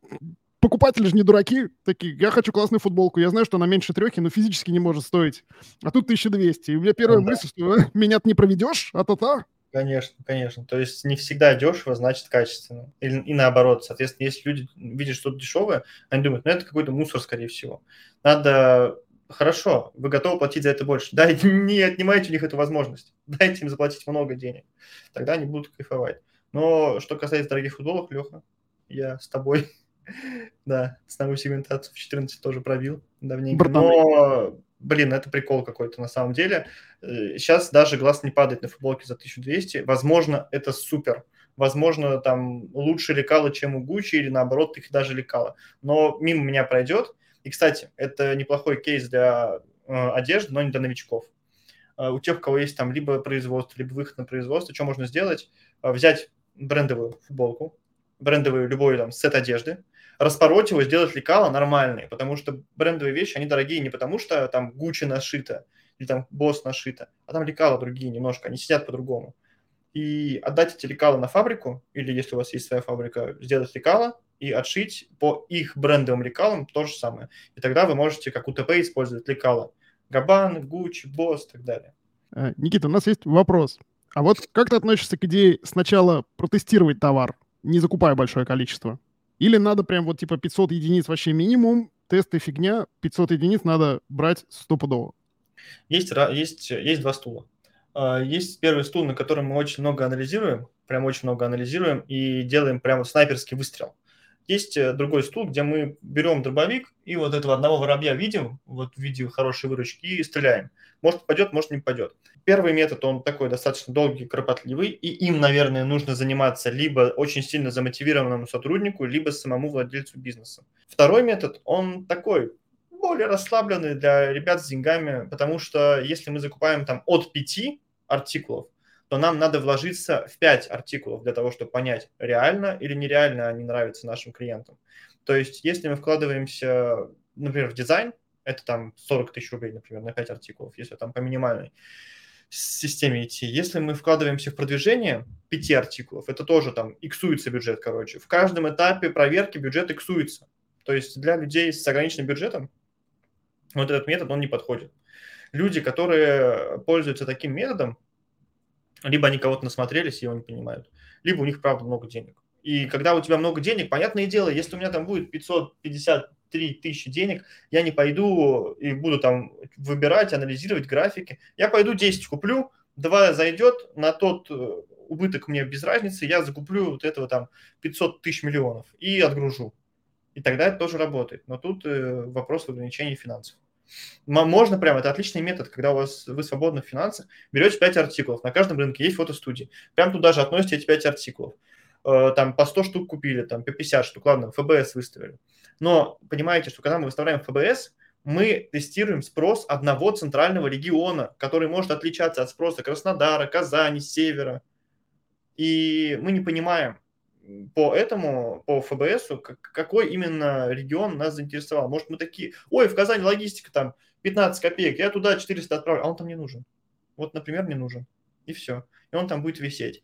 покупатели же не дураки, такие, я хочу классную футболку, я знаю, что она меньше трехи, но физически не может стоить. А тут 1200. И у меня первая ну, мысль, да. что меня не проведешь, а то то Конечно, конечно. То есть не всегда дешево, значит качественно. И, и наоборот. Соответственно, если люди видят что-то дешевое, они думают, ну это какой-то мусор, скорее всего. Надо хорошо, вы готовы платить за это больше. Дайте, не отнимайте у них эту возможность. Дайте им заплатить много денег. Тогда они будут кайфовать. Но что касается дорогих футболок, Леха, я с тобой. да, ценовую сегментацию в 14 тоже пробил давненько. Но блин, это прикол какой-то на самом деле. Сейчас э, даже глаз не падает на футболке за 1200. Возможно, это супер. Возможно, там лучше лекала, чем у Гуччи, или наоборот, их даже лекала. Но мимо меня пройдет. И, кстати, это неплохой кейс для э, одежды, но не для новичков. Э, у тех, у кого есть там либо производство, либо выход на производство, что можно сделать? Взять брендовую футболку, брендовый любой там сет одежды, распороть его, сделать лекала нормальные, потому что брендовые вещи, они дорогие не потому, что там Гуччи нашито или там Босс нашито, а там лекала другие немножко, они сидят по-другому. И отдать эти лекала на фабрику, или если у вас есть своя фабрика, сделать лекала и отшить по их брендовым лекалам то же самое. И тогда вы можете как УТП использовать лекала. Габан, Гуччи, Босс и так далее. Э, Никита, у нас есть вопрос. А вот как ты относишься к идее сначала протестировать товар, не закупая большое количество? Или надо прям вот типа 500 единиц вообще минимум, тесты фигня, 500 единиц надо брать стопудово? Есть, есть, есть два стула. А, есть первый стул, на котором мы очень много анализируем, прям очень много анализируем и делаем прям вот снайперский выстрел. Есть э, другой стул, где мы берем дробовик и вот этого одного воробья видим, вот в виде хорошей выручки, и стреляем. Может попадет, может не попадет. Первый метод, он такой достаточно долгий, кропотливый, и им, наверное, нужно заниматься либо очень сильно замотивированному сотруднику, либо самому владельцу бизнеса. Второй метод, он такой, более расслабленный для ребят с деньгами, потому что если мы закупаем там от пяти артикулов, то нам надо вложиться в 5 артикулов для того, чтобы понять, реально или нереально они нравятся нашим клиентам. То есть, если мы вкладываемся, например, в дизайн, это там 40 тысяч рублей, например, на 5 артикулов, если там по минимальной системе идти. Если мы вкладываемся в продвижение 5 артикулов, это тоже там иксуется бюджет, короче. В каждом этапе проверки бюджет иксуется. То есть для людей с ограниченным бюджетом вот этот метод, он не подходит. Люди, которые пользуются таким методом, либо они кого-то насмотрелись и его не понимают, либо у них, правда, много денег. И когда у тебя много денег, понятное дело, если у меня там будет 553 тысячи денег, я не пойду и буду там выбирать, анализировать графики. Я пойду 10 куплю, 2 зайдет, на тот э, убыток мне без разницы, я закуплю вот этого там 500 тысяч миллионов и отгружу. И тогда это тоже работает. Но тут э, вопрос в ограничении финансов. Можно прямо, это отличный метод, когда у вас вы свободны в финансах, берете 5 артикулов, на каждом рынке есть фотостудии, прям туда же относите эти 5 артикулов. Э, там по 100 штук купили, там по 50 штук, ладно, ФБС выставили. Но понимаете, что когда мы выставляем ФБС, мы тестируем спрос одного центрального региона, который может отличаться от спроса Краснодара, Казани, Севера. И мы не понимаем, по этому, по ФБС, какой именно регион нас заинтересовал. Может, мы такие, ой, в Казани логистика там 15 копеек, я туда 400 отправлю, а он там не нужен. Вот, например, не нужен. И все. И он там будет висеть.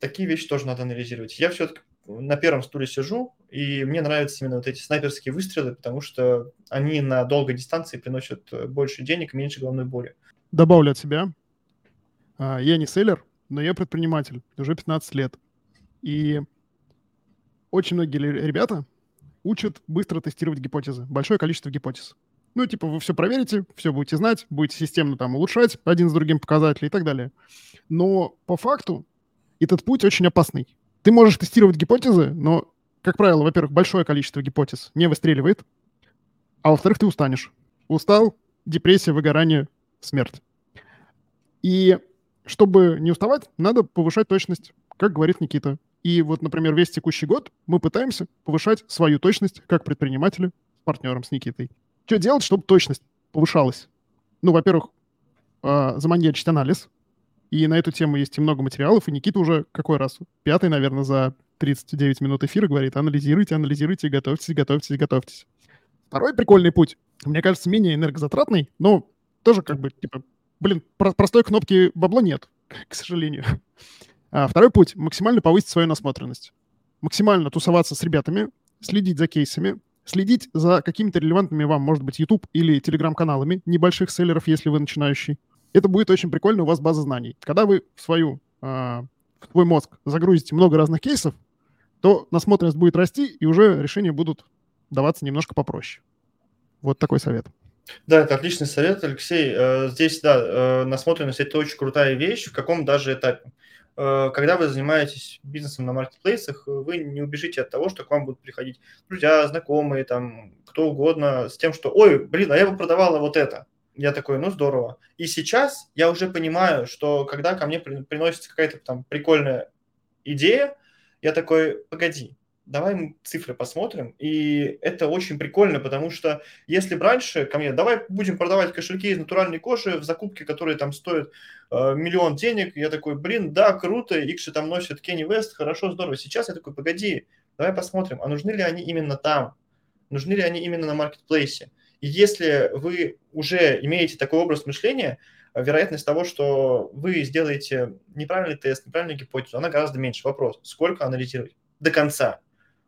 Такие вещи тоже надо анализировать. Я все-таки на первом стуле сижу, и мне нравятся именно вот эти снайперские выстрелы, потому что они на долгой дистанции приносят больше денег меньше головной боли. Добавлю от себя. А, я не селлер, но я предприниматель уже 15 лет. И очень многие ребята, учат быстро тестировать гипотезы, большое количество гипотез. Ну, типа, вы все проверите, все будете знать, будете системно там улучшать один с другим показатели и так далее. Но по факту этот путь очень опасный. Ты можешь тестировать гипотезы, но, как правило, во-первых, большое количество гипотез не выстреливает, а во-вторых, ты устанешь. Устал, депрессия, выгорание, смерть. И чтобы не уставать, надо повышать точность, как говорит Никита. И вот, например, весь текущий год мы пытаемся повышать свою точность как предприниматели с партнером, с Никитой. Что делать, чтобы точность повышалась? Ну, во-первых, э, заманьячить анализ. И на эту тему есть и много материалов, и Никита уже какой раз? Пятый, наверное, за 39 минут эфира говорит, анализируйте, анализируйте, готовьтесь, готовьтесь, готовьтесь. Второй прикольный путь, мне кажется, менее энергозатратный, но тоже как бы, типа, блин, про- простой кнопки бабло нет, к сожалению. А второй путь — максимально повысить свою насмотренность. Максимально тусоваться с ребятами, следить за кейсами, следить за какими-то релевантными вам, может быть, YouTube или Telegram-каналами небольших селлеров, если вы начинающий. Это будет очень прикольно, у вас база знаний. Когда вы в свою, а, в свой мозг загрузите много разных кейсов, то насмотренность будет расти, и уже решения будут даваться немножко попроще. Вот такой совет. Да, это отличный совет, Алексей. Э, здесь, да, э, насмотренность – это очень крутая вещь, в каком даже этапе. Э, когда вы занимаетесь бизнесом на маркетплейсах, вы не убежите от того, что к вам будут приходить друзья, знакомые, там, кто угодно, с тем, что «Ой, блин, а я бы продавала вот это». Я такой, ну здорово. И сейчас я уже понимаю, что когда ко мне приносится какая-то там прикольная идея, я такой, погоди, давай мы цифры посмотрим. И это очень прикольно, потому что если раньше ко мне, давай будем продавать кошельки из натуральной кожи в закупке, которые там стоят э, миллион денег, я такой, блин, да, круто, Икши там носят Кенни Вест, хорошо, здорово. Сейчас я такой, погоди, давай посмотрим, а нужны ли они именно там? Нужны ли они именно на маркетплейсе? И если вы уже имеете такой образ мышления, вероятность того, что вы сделаете неправильный тест, неправильную гипотезу, она гораздо меньше. Вопрос, сколько анализировать? До конца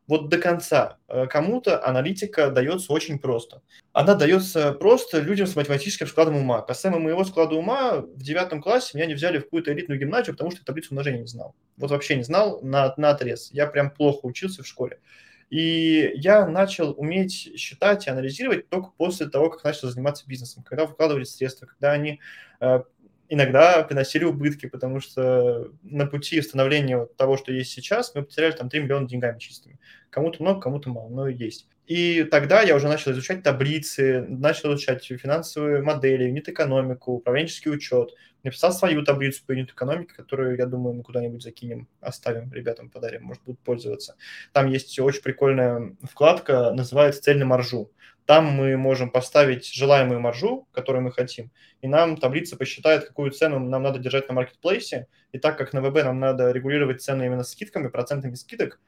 вот до конца. Э, кому-то аналитика дается очень просто. Она дается просто людям с математическим складом ума. Касаемо моего склада ума, в девятом классе меня не взяли в какую-то элитную гимназию, потому что таблицу умножения не знал. Вот вообще не знал на, на отрез. Я прям плохо учился в школе. И я начал уметь считать и анализировать только после того, как начал заниматься бизнесом, когда вкладывали средства, когда они э, иногда приносили убытки, потому что на пути становления того, что есть сейчас, мы потеряли там 3 миллиона деньгами чистыми. Кому-то много, кому-то мало, но есть. И тогда я уже начал изучать таблицы, начал изучать финансовые модели, юнит-экономику, управленческий учет. Написал свою таблицу по юнит-экономике, которую, я думаю, мы куда-нибудь закинем, оставим, ребятам подарим, может, будут пользоваться. Там есть очень прикольная вкладка, называется «Цель на маржу». Там мы можем поставить желаемую маржу, которую мы хотим, и нам таблица посчитает, какую цену нам надо держать на маркетплейсе. И так как на ВБ нам надо регулировать цены именно скидками, процентами скидок,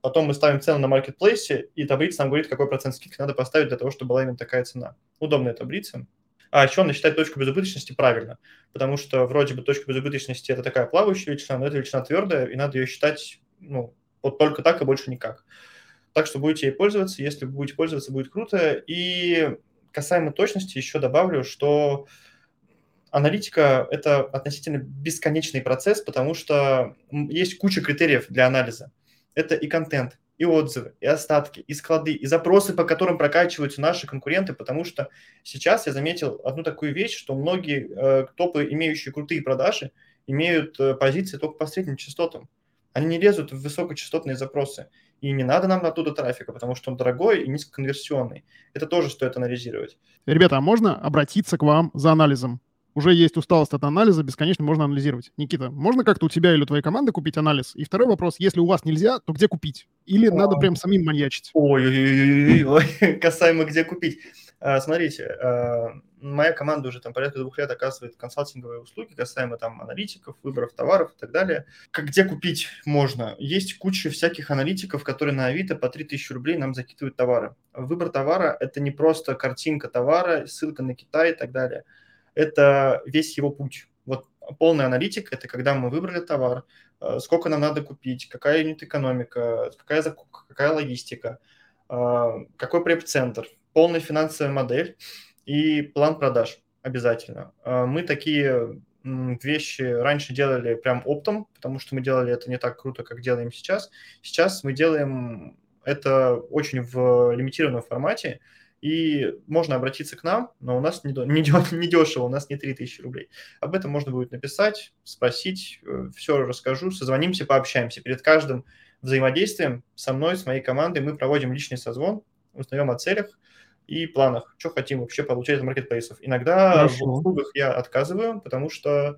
потом мы ставим цену на маркетплейсе, и таблица нам говорит, какой процент скидки надо поставить для того, чтобы была именно такая цена. Удобная таблица. А еще она считает точку безубыточности правильно, потому что вроде бы точка безубыточности – это такая плавающая величина, но это величина твердая, и надо ее считать ну, вот только так и больше никак. Так что будете ей пользоваться. Если будете пользоваться, будет круто. И касаемо точности еще добавлю, что аналитика – это относительно бесконечный процесс, потому что есть куча критериев для анализа. Это и контент, и отзывы, и остатки, и склады, и запросы, по которым прокачиваются наши конкуренты, потому что сейчас я заметил одну такую вещь, что многие э, топы, имеющие крутые продажи, имеют э, позиции только по средним частотам. Они не лезут в высокочастотные запросы. И не надо нам оттуда трафика, потому что он дорогой и низкоконверсионный. Это тоже стоит анализировать. Ребята, а можно обратиться к вам за анализом? Уже есть усталость от анализа, бесконечно можно анализировать. Никита, можно как-то у тебя или у твоей команды купить анализ? И второй вопрос, если у вас нельзя, то где купить? Или надо прям самим маньячить? Ой-ой-ой, касаемо где купить. А, смотрите, а, моя команда уже там порядка двух лет оказывает консалтинговые услуги касаемо там аналитиков, выборов товаров и так далее. Как где купить можно? Есть куча всяких аналитиков, которые на Авито по 3000 рублей нам закидывают товары. Выбор товара – это не просто картинка товара, ссылка на Китай и так далее. Это весь его путь. Вот полная аналитика – это когда мы выбрали товар, а, сколько нам надо купить, какая юнит экономика, какая закупка, какая логистика, какой преп-центр, полная финансовая модель и план продаж обязательно. А, мы такие вещи раньше делали прям оптом, потому что мы делали это не так круто, как делаем сейчас. Сейчас мы делаем Это очень в лимитированном формате, и можно обратиться к нам, но у нас не, не, не дешево, у нас не 3000 рублей. Об этом можно будет написать, спросить, э, все расскажу, созвонимся, пообщаемся. Перед каждым взаимодействием со мной, с моей командой мы проводим личный созвон, узнаем о целях и планах, что хотим вообще получать от маркетплейсов. Иногда Хорошо. в услугах я отказываю, потому что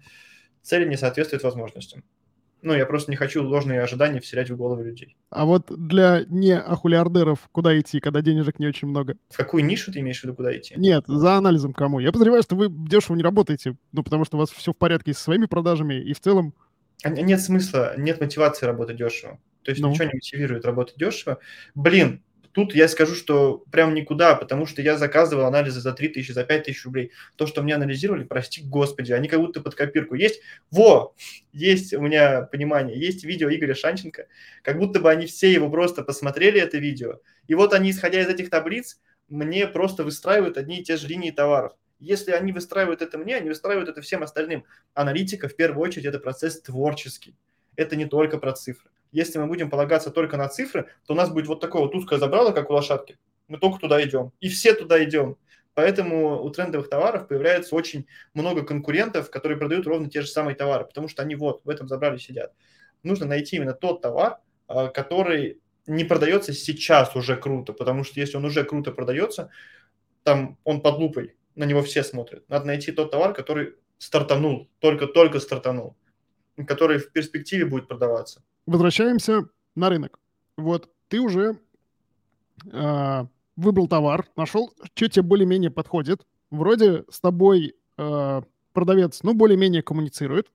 цели не соответствуют возможностям. Ну, я просто не хочу ложные ожидания вселять в голову людей. А вот для не ахулиардеров куда идти, когда денежек не очень много? В какую нишу ты имеешь в виду, куда идти? Нет, за анализом кому. Я подозреваю, что вы дешево не работаете, ну, потому что у вас все в порядке со своими продажами, и в целом... А, нет смысла, нет мотивации работать дешево. То есть ну. ничего не мотивирует работать дешево. Блин, Тут я скажу, что прям никуда, потому что я заказывал анализы за 3 тысячи, за 5 тысяч рублей. То, что мне анализировали, прости господи, они как будто под копирку. Есть, во, есть у меня понимание, есть видео Игоря Шанченко, как будто бы они все его просто посмотрели, это видео. И вот они, исходя из этих таблиц, мне просто выстраивают одни и те же линии товаров. Если они выстраивают это мне, они выстраивают это всем остальным. Аналитика, в первую очередь, это процесс творческий. Это не только про цифры. Если мы будем полагаться только на цифры, то у нас будет вот такое вот узкое забрало, как у лошадки. Мы только туда идем. И все туда идем. Поэтому у трендовых товаров появляется очень много конкурентов, которые продают ровно те же самые товары, потому что они вот в этом забрале сидят. Нужно найти именно тот товар, а, который не продается сейчас уже круто, потому что если он уже круто продается, там он под лупой, на него все смотрят. Надо найти тот товар, который стартанул, только-только стартанул, который в перспективе будет продаваться возвращаемся на рынок. Вот ты уже э, выбрал товар, нашел, что тебе более-менее подходит. Вроде с тобой э, продавец, ну, более-менее коммуницирует.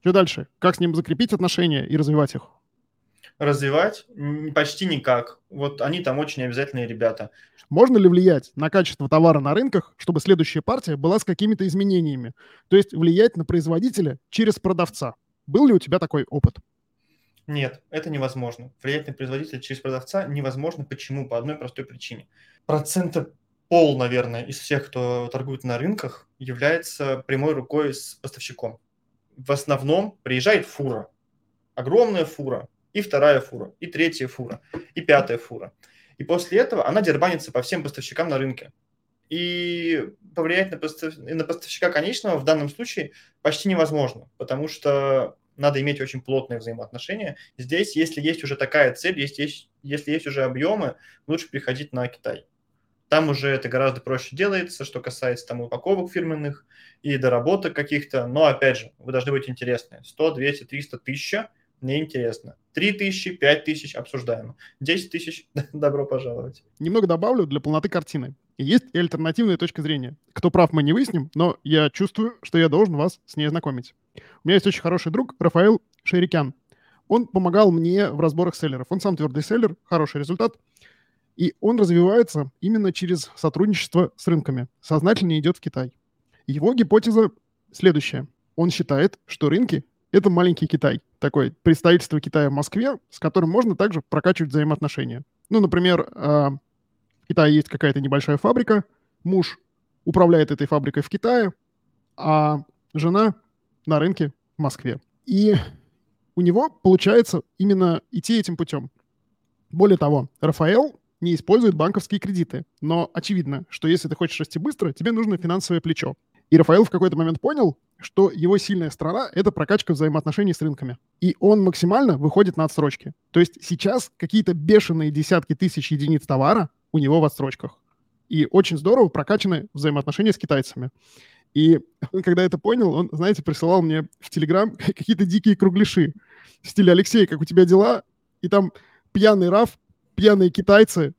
Что дальше? Как с ним закрепить отношения и развивать их? Развивать почти никак. Вот они там очень обязательные ребята. Можно ли влиять на качество товара на рынках, чтобы следующая партия была с какими-то изменениями? То есть влиять на производителя через продавца? Был ли у тебя такой опыт? Нет, это невозможно. Влиять на производителя через продавца невозможно. Почему? По одной простой причине. Процента пол, наверное, из всех, кто торгует на рынках, является прямой рукой с поставщиком. В основном приезжает фура. Огромная фура. И вторая фура. И третья фура. И пятая фура. И после этого она дербанится по всем поставщикам на рынке. И повлиять на, постав... на поставщика конечного в данном случае почти невозможно, потому что надо иметь очень плотные взаимоотношения. Здесь, если есть уже такая цель, есть, есть, если есть уже объемы, лучше приходить на Китай. Там уже это гораздо проще делается, что касается там упаковок фирменных и доработок каких-то. Но, опять же, вы должны быть интересны. 100, 200, 300, 1000 неинтересно. 3 тысячи, 5 тысяч обсуждаемо. 10 тысяч добро пожаловать. Немного добавлю для полноты картины. Есть и альтернативная точка зрения. Кто прав, мы не выясним, но я чувствую, что я должен вас с ней ознакомить. У меня есть очень хороший друг Рафаэл Шерикян. Он помогал мне в разборах селлеров. Он сам твердый селлер, хороший результат. И он развивается именно через сотрудничество с рынками. Сознательно идет в Китай. Его гипотеза следующая. Он считает, что рынки — это маленький Китай. Такое представительство Китая в Москве, с которым можно также прокачивать взаимоотношения. Ну, например, а, в Китае есть какая-то небольшая фабрика, муж управляет этой фабрикой в Китае, а жена на рынке в Москве. И у него получается именно идти этим путем. Более того, Рафаэл не использует банковские кредиты, но очевидно, что если ты хочешь расти быстро, тебе нужно финансовое плечо. И Рафаэл в какой-то момент понял, что его сильная сторона — это прокачка взаимоотношений с рынками. И он максимально выходит на отсрочки. То есть сейчас какие-то бешеные десятки тысяч единиц товара у него в отсрочках. И очень здорово прокачаны взаимоотношения с китайцами. И он, когда это понял, он, знаете, присылал мне в Телеграм какие-то дикие кругляши в стиле «Алексей, как у тебя дела?» И там пьяный Раф, пьяные китайцы,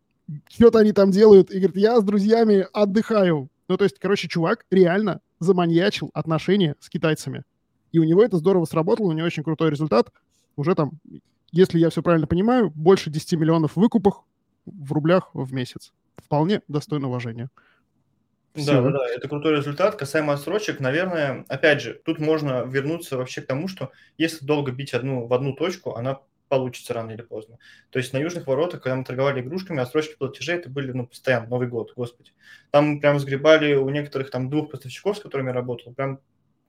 что-то они там делают, и говорит, я с друзьями отдыхаю. Ну, то есть, короче, чувак реально заманьячил отношения с китайцами. И у него это здорово сработало, у него очень крутой результат. Уже там, если я все правильно понимаю, больше 10 миллионов выкупах в рублях в месяц. Вполне достойно уважения. Да, да, да, это крутой результат. Касаемо отсрочек, наверное, опять же, тут можно вернуться вообще к тому, что если долго бить одну в одну точку, она получится рано или поздно. То есть на южных воротах, когда мы торговали игрушками, отсрочки платежей это были ну, постоянно, Новый год, господи. Там прям сгребали у некоторых там двух поставщиков, с которыми я работал, прям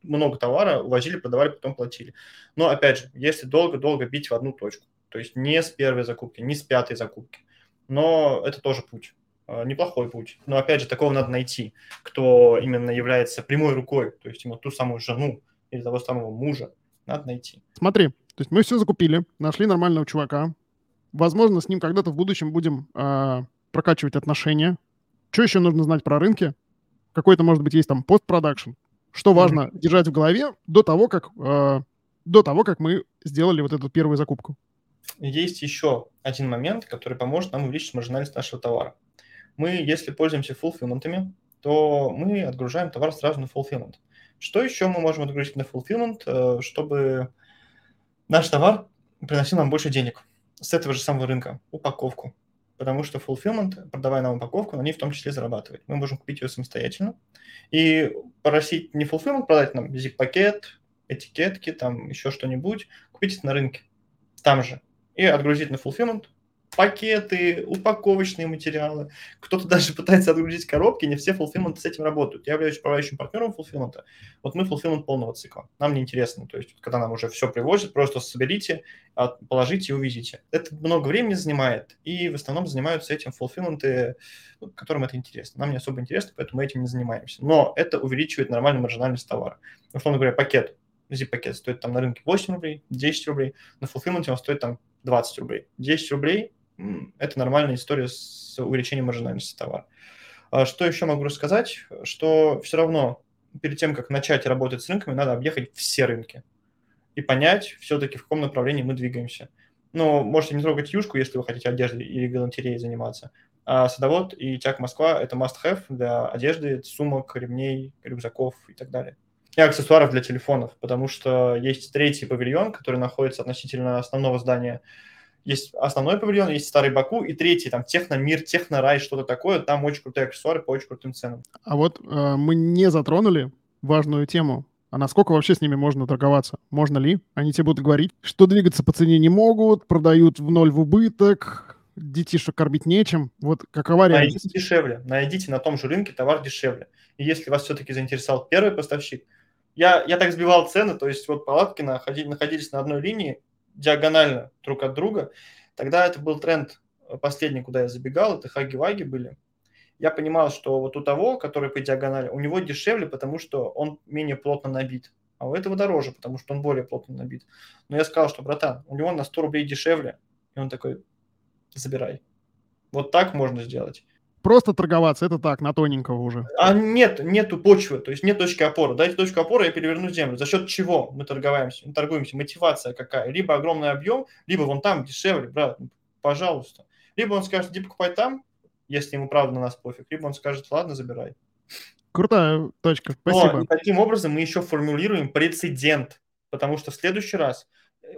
много товара увозили, продавали, потом платили. Но опять же, если долго-долго бить в одну точку, То есть не с первой закупки, не с пятой закупки. Но это тоже путь. Э, неплохой путь. Но опять же, такого надо найти, кто именно является прямой рукой, то есть ему ту самую жену или того самого мужа надо найти. Смотри, то есть мы все закупили, нашли нормального чувака. Возможно, с ним когда-то в будущем будем э, прокачивать отношения. Что еще нужно знать про рынки? Какой-то, может быть, есть там постпродакшн. Что важно mm-hmm. держать в голове до того, как э, до того, как мы сделали вот эту первую закупку. Есть еще один момент, который поможет нам увеличить маржинальность нашего товара мы, если пользуемся fulfillment, то мы отгружаем товар сразу на fulfillment. Что еще мы можем отгрузить на fulfillment, э, чтобы наш товар приносил нам больше денег с этого же самого рынка? Упаковку. Потому что fulfillment, продавая нам упаковку, на ней в том числе зарабатывает. Мы можем купить ее самостоятельно и просить не fulfillment продать нам zip-пакет, этикетки, там еще что-нибудь, купить это на рынке там же и отгрузить на fulfillment, пакеты, упаковочные материалы. Кто-то даже пытается отгрузить коробки, не все fulfillment с этим работают. Я являюсь управляющим партнером fulfillment. Вот мы fulfillment полного цикла. Нам не интересно. То есть, когда нам уже все привозят, просто соберите, положите и увезите. Это много времени занимает, и в основном занимаются этим fulfillment, ну, которым это интересно. Нам не особо интересно, поэтому мы этим не занимаемся. Но это увеличивает нормальную маржинальность товара. Условно говоря, пакет, zip-пакет стоит там на рынке 8 рублей, 10 рублей, на fulfillment он стоит там 20 рублей. 10 рублей это нормальная история с увеличением маржинальности товара. А что еще могу рассказать? Что все равно перед тем, как начать работать с рынками, надо объехать все рынки и понять все-таки, в каком направлении мы двигаемся. Но можете не трогать юшку, если вы хотите одеждой или галантереей заниматься. А садовод и тяг Москва – это must-have для одежды, сумок, ремней, рюкзаков и так далее. И аксессуаров для телефонов, потому что есть третий павильон, который находится относительно основного здания есть основной павильон, есть старый Баку, и третий, там, Техномир, Технорай, что-то такое. Там очень крутые аксессуары по очень крутым ценам. А вот э, мы не затронули важную тему. А насколько вообще с ними можно торговаться? Можно ли? Они тебе будут говорить, что двигаться по цене не могут, продают в ноль в убыток, детишек кормить нечем. Вот какова реальность? Найдите дешевле. Найдите на том же рынке товар дешевле. И если вас все-таки заинтересовал первый поставщик, я, я так сбивал цены, то есть вот палатки находились на одной линии, диагонально друг от друга. Тогда это был тренд э, последний, куда я забегал, это хаги-ваги были. Я понимал, что вот у того, который по диагонали, у него дешевле, потому что он менее плотно набит. А у этого дороже, потому что он более плотно набит. Но я сказал, что, братан, у него на 100 рублей дешевле. И он такой, забирай. Вот так можно сделать. Просто торговаться, это так, на тоненького уже. А нет, нету почвы, то есть нет точки опоры. Дайте точку опоры, я переверну землю. За счет чего мы торговаемся? Мы торгуемся, мотивация какая? Либо огромный объем, либо вон там дешевле, брат, ну, пожалуйста. Либо он скажет, иди покупай там, если ему правда на нас пофиг, либо он скажет, ладно, забирай. Крутая точка, спасибо. Но, таким образом мы еще формулируем прецедент, потому что в следующий раз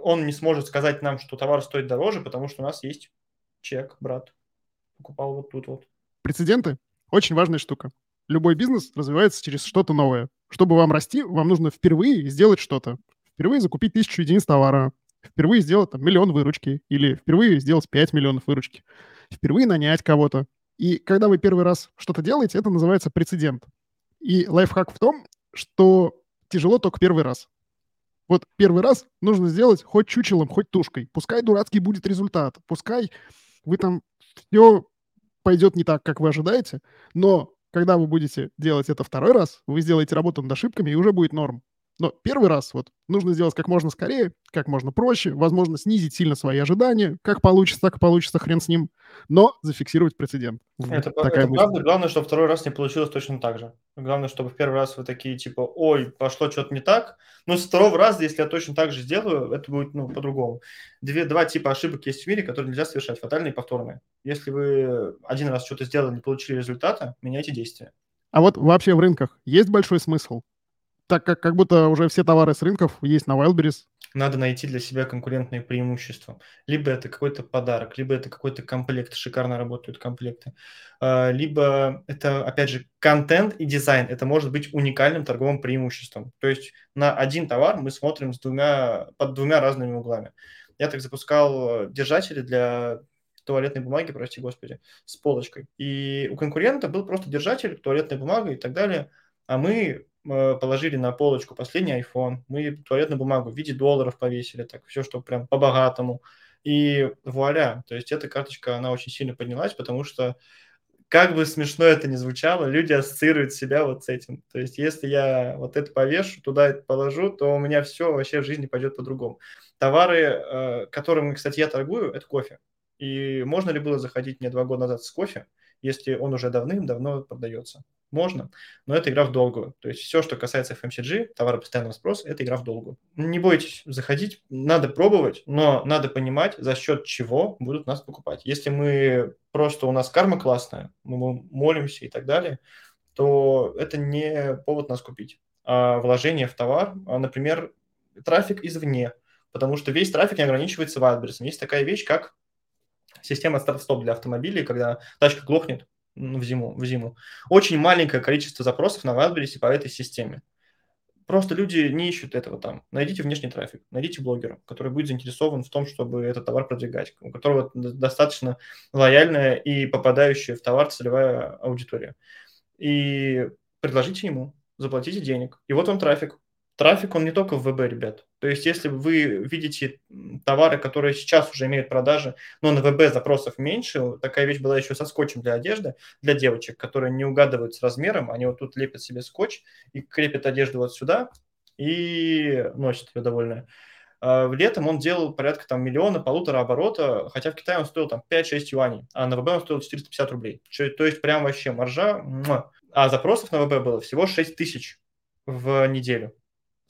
он не сможет сказать нам, что товар стоит дороже, потому что у нас есть чек, брат. Покупал вот тут вот. Прецеденты – очень важная штука. Любой бизнес развивается через что-то новое. Чтобы вам расти, вам нужно впервые сделать что-то. Впервые закупить тысячу единиц товара, впервые сделать там, миллион выручки или впервые сделать 5 миллионов выручки, впервые нанять кого-то. И когда вы первый раз что-то делаете, это называется прецедент. И лайфхак в том, что тяжело только первый раз. Вот первый раз нужно сделать хоть чучелом, хоть тушкой. Пускай дурацкий будет результат, пускай вы там все пойдет не так, как вы ожидаете, но когда вы будете делать это второй раз, вы сделаете работу над ошибками, и уже будет норм. Но первый раз вот нужно сделать как можно скорее, как можно проще, возможно, снизить сильно свои ожидания, как получится, так и получится, хрен с ним, но зафиксировать прецедент. Это, Такая это правда. Главное, чтобы второй раз не получилось точно так же. Главное, чтобы в первый раз вы такие, типа, ой, пошло что-то не так. Но с второго раза, если я точно так же сделаю, это будет, ну, по-другому. Две, два типа ошибок есть в мире, которые нельзя совершать, фатальные и повторные. Если вы один раз что-то сделали, не получили результата, меняйте действия. А вот вообще в рынках есть большой смысл так как как будто уже все товары с рынков есть на Wildberries. Надо найти для себя конкурентные преимущества. Либо это какой-то подарок, либо это какой-то комплект, шикарно работают комплекты. А, либо это, опять же, контент и дизайн. Это может быть уникальным торговым преимуществом. То есть на один товар мы смотрим с двумя, под двумя разными углами. Я так запускал держатели для туалетной бумаги, прости господи, с полочкой. И у конкурента был просто держатель, туалетная бумага и так далее. А мы положили на полочку последний iPhone, мы туалетную бумагу в виде долларов повесили, так все, что прям по-богатому. И вуаля, то есть эта карточка, она очень сильно поднялась, потому что как бы смешно это ни звучало, люди ассоциируют себя вот с этим. То есть если я вот это повешу, туда это положу, то у меня все вообще в жизни пойдет по-другому. Товары, э, которыми, кстати, я торгую, это кофе. И можно ли было заходить мне два года назад с кофе, если он уже давным-давно продается? можно, но это игра в долгую. То есть все, что касается FMCG, товара постоянного спроса, это игра в долгую. Не бойтесь заходить, надо пробовать, но надо понимать, за счет чего будут нас покупать. Если мы просто, у нас карма классная, мы молимся и так далее, то это не повод нас купить. А вложение в товар, а, например, трафик извне, потому что весь трафик не ограничивается вайберсом. Есть такая вещь, как система старт-стоп для автомобилей, когда тачка глохнет, ну, в зиму, в зиму. Очень маленькое количество запросов на Wildberries по этой системе. Просто люди не ищут этого там. Найдите внешний трафик, найдите блогера, который будет заинтересован в том, чтобы этот товар продвигать, у которого достаточно лояльная и попадающая в товар целевая аудитория. И предложите ему, заплатите денег. И вот вам трафик. Трафик, он не только в ВБ, ребят. То есть, если вы видите товары, которые сейчас уже имеют продажи, но на ВБ запросов меньше, такая вещь была еще со скотчем для одежды, для девочек, которые не угадывают с размером, они вот тут лепят себе скотч и крепят одежду вот сюда и носят ее довольно. А, летом он делал порядка там миллиона, полутора оборота, хотя в Китае он стоил там 5-6 юаней, а на ВБ он стоил 450 рублей. То есть прям вообще маржа. А запросов на ВБ было всего 6 тысяч в неделю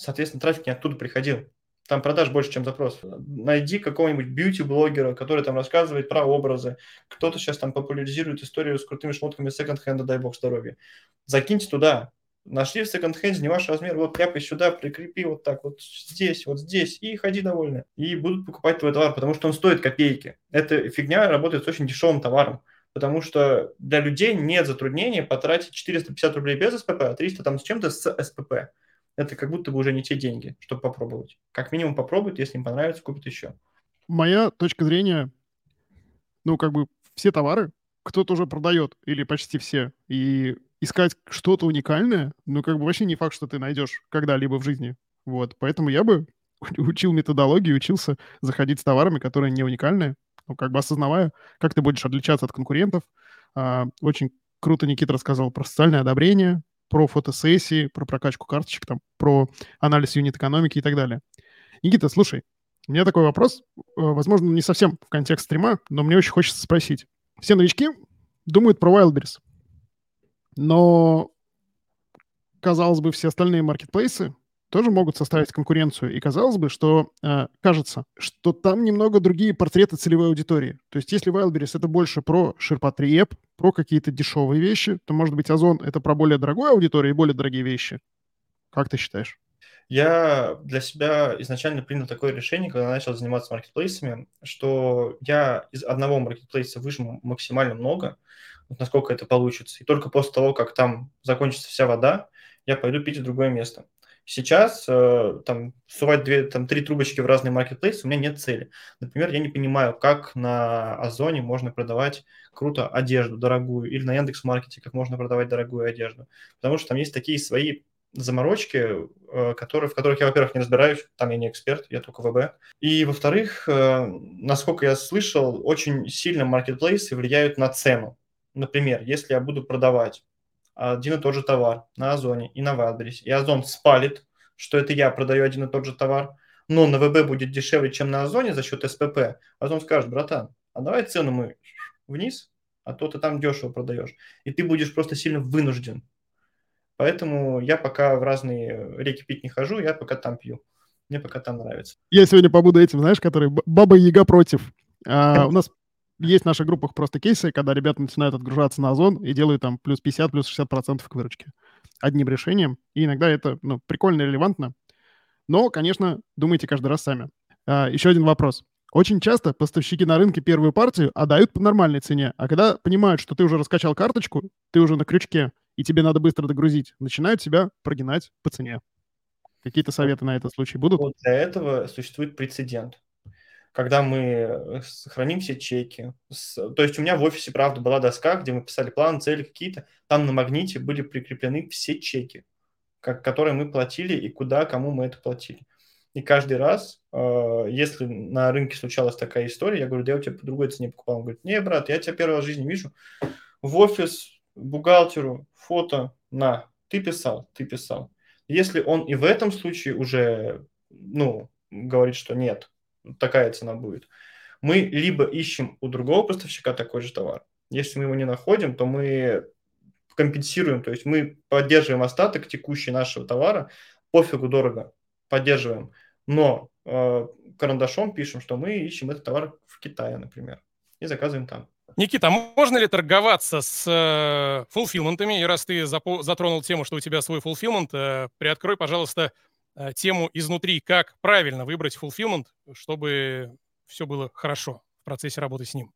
соответственно, трафик не оттуда приходил. Там продаж больше, чем запрос. Найди какого-нибудь бьюти-блогера, который там рассказывает про образы. Кто-то сейчас там популяризирует историю с крутыми шмотками секонд-хенда, дай бог здоровья. Закиньте туда. Нашли в секонд-хенде не ваш размер, вот ляпай сюда, прикрепи вот так, вот здесь, вот здесь, и ходи довольно. И будут покупать твой товар, потому что он стоит копейки. Эта фигня работает с очень дешевым товаром потому что для людей нет затруднения потратить 450 рублей без СПП, а 300 там с чем-то с СПП это как будто бы уже не те деньги, чтобы попробовать. Как минимум попробуют, если им понравится, купят еще. Моя точка зрения, ну, как бы все товары кто-то уже продает, или почти все, и искать что-то уникальное, ну, как бы вообще не факт, что ты найдешь когда-либо в жизни. Вот, поэтому я бы учил методологию, учился заходить с товарами, которые не уникальные, ну, как бы осознавая, как ты будешь отличаться от конкурентов. А, очень круто Никита рассказал про социальное одобрение, про фотосессии, про прокачку карточек, там, про анализ юнит-экономики и так далее. Никита, слушай, у меня такой вопрос, э, возможно, не совсем в контекст стрима, но мне очень хочется спросить. Все новички думают про Wildberries, но, казалось бы, все остальные маркетплейсы тоже могут составить конкуренцию. И казалось бы, что э, кажется, что там немного другие портреты целевой аудитории. То есть если Wildberries это больше про ширпотреб, про какие-то дешевые вещи, то, может быть, Озон это про более дорогую аудиторию и более дорогие вещи. Как ты считаешь? Я для себя изначально принял такое решение, когда начал заниматься маркетплейсами, что я из одного маркетплейса выжму максимально много, вот насколько это получится. И только после того, как там закончится вся вода, я пойду пить в другое место. Сейчас э, там сувать две, там три трубочки в разные маркетплейсы у меня нет цели. Например, я не понимаю, как на Озоне можно продавать круто одежду дорогую или на Яндекс Маркете как можно продавать дорогую одежду, потому что там есть такие свои заморочки, э, которые, в которых я, во-первых, не разбираюсь, там я не эксперт, я только ВБ. И, во-вторых, э, насколько я слышал, очень сильно маркетплейсы влияют на цену. Например, если я буду продавать один и тот же товар на Озоне и на Вайлдберрисе, и Озон спалит, что это я продаю один и тот же товар, но на ВБ будет дешевле, чем на Озоне за счет СПП, Озон скажет, братан, а давай цену мы вниз, а то ты там дешево продаешь. И ты будешь просто сильно вынужден. Поэтому я пока в разные реки пить не хожу, я пока там пью. Мне пока там нравится. Я сегодня побуду этим, знаешь, который Баба Яга против. А, у нас есть в наших группах просто кейсы, когда ребята начинают отгружаться на Озон и делают там плюс 50, плюс 60 процентов к выручке одним решением. И иногда это ну, прикольно релевантно. Но, конечно, думайте каждый раз сами. А, еще один вопрос. Очень часто поставщики на рынке первую партию отдают по нормальной цене, а когда понимают, что ты уже раскачал карточку, ты уже на крючке, и тебе надо быстро догрузить, начинают себя прогинать по цене. Какие-то советы на этот случай будут? Вот для этого существует прецедент когда мы э, храним все чеки. То есть у меня в офисе, правда, была доска, где мы писали план, цели какие-то. Там на магните были прикреплены все чеки, как, которые мы платили и куда, кому мы это платили. И каждый раз, э, если на рынке случалась такая история, я говорю, да я у тебя по другой цене покупал. Он говорит, не, брат, я тебя первый раз в жизни вижу. В офис, бухгалтеру, фото, на, ты писал, ты писал. Если он и в этом случае уже, ну, говорит, что нет, такая цена будет, мы либо ищем у другого поставщика такой же товар. Если мы его не находим, то мы компенсируем, то есть мы поддерживаем остаток текущий нашего товара, пофигу дорого, поддерживаем, но э, карандашом пишем, что мы ищем этот товар в Китае, например, и заказываем там. Никита, а можно ли торговаться с э, фулфилментами? И раз ты затронул тему, что у тебя свой фулфилмент, э, приоткрой, пожалуйста, тему изнутри, как правильно выбрать фулфилмент, чтобы все было хорошо в процессе работы с ним.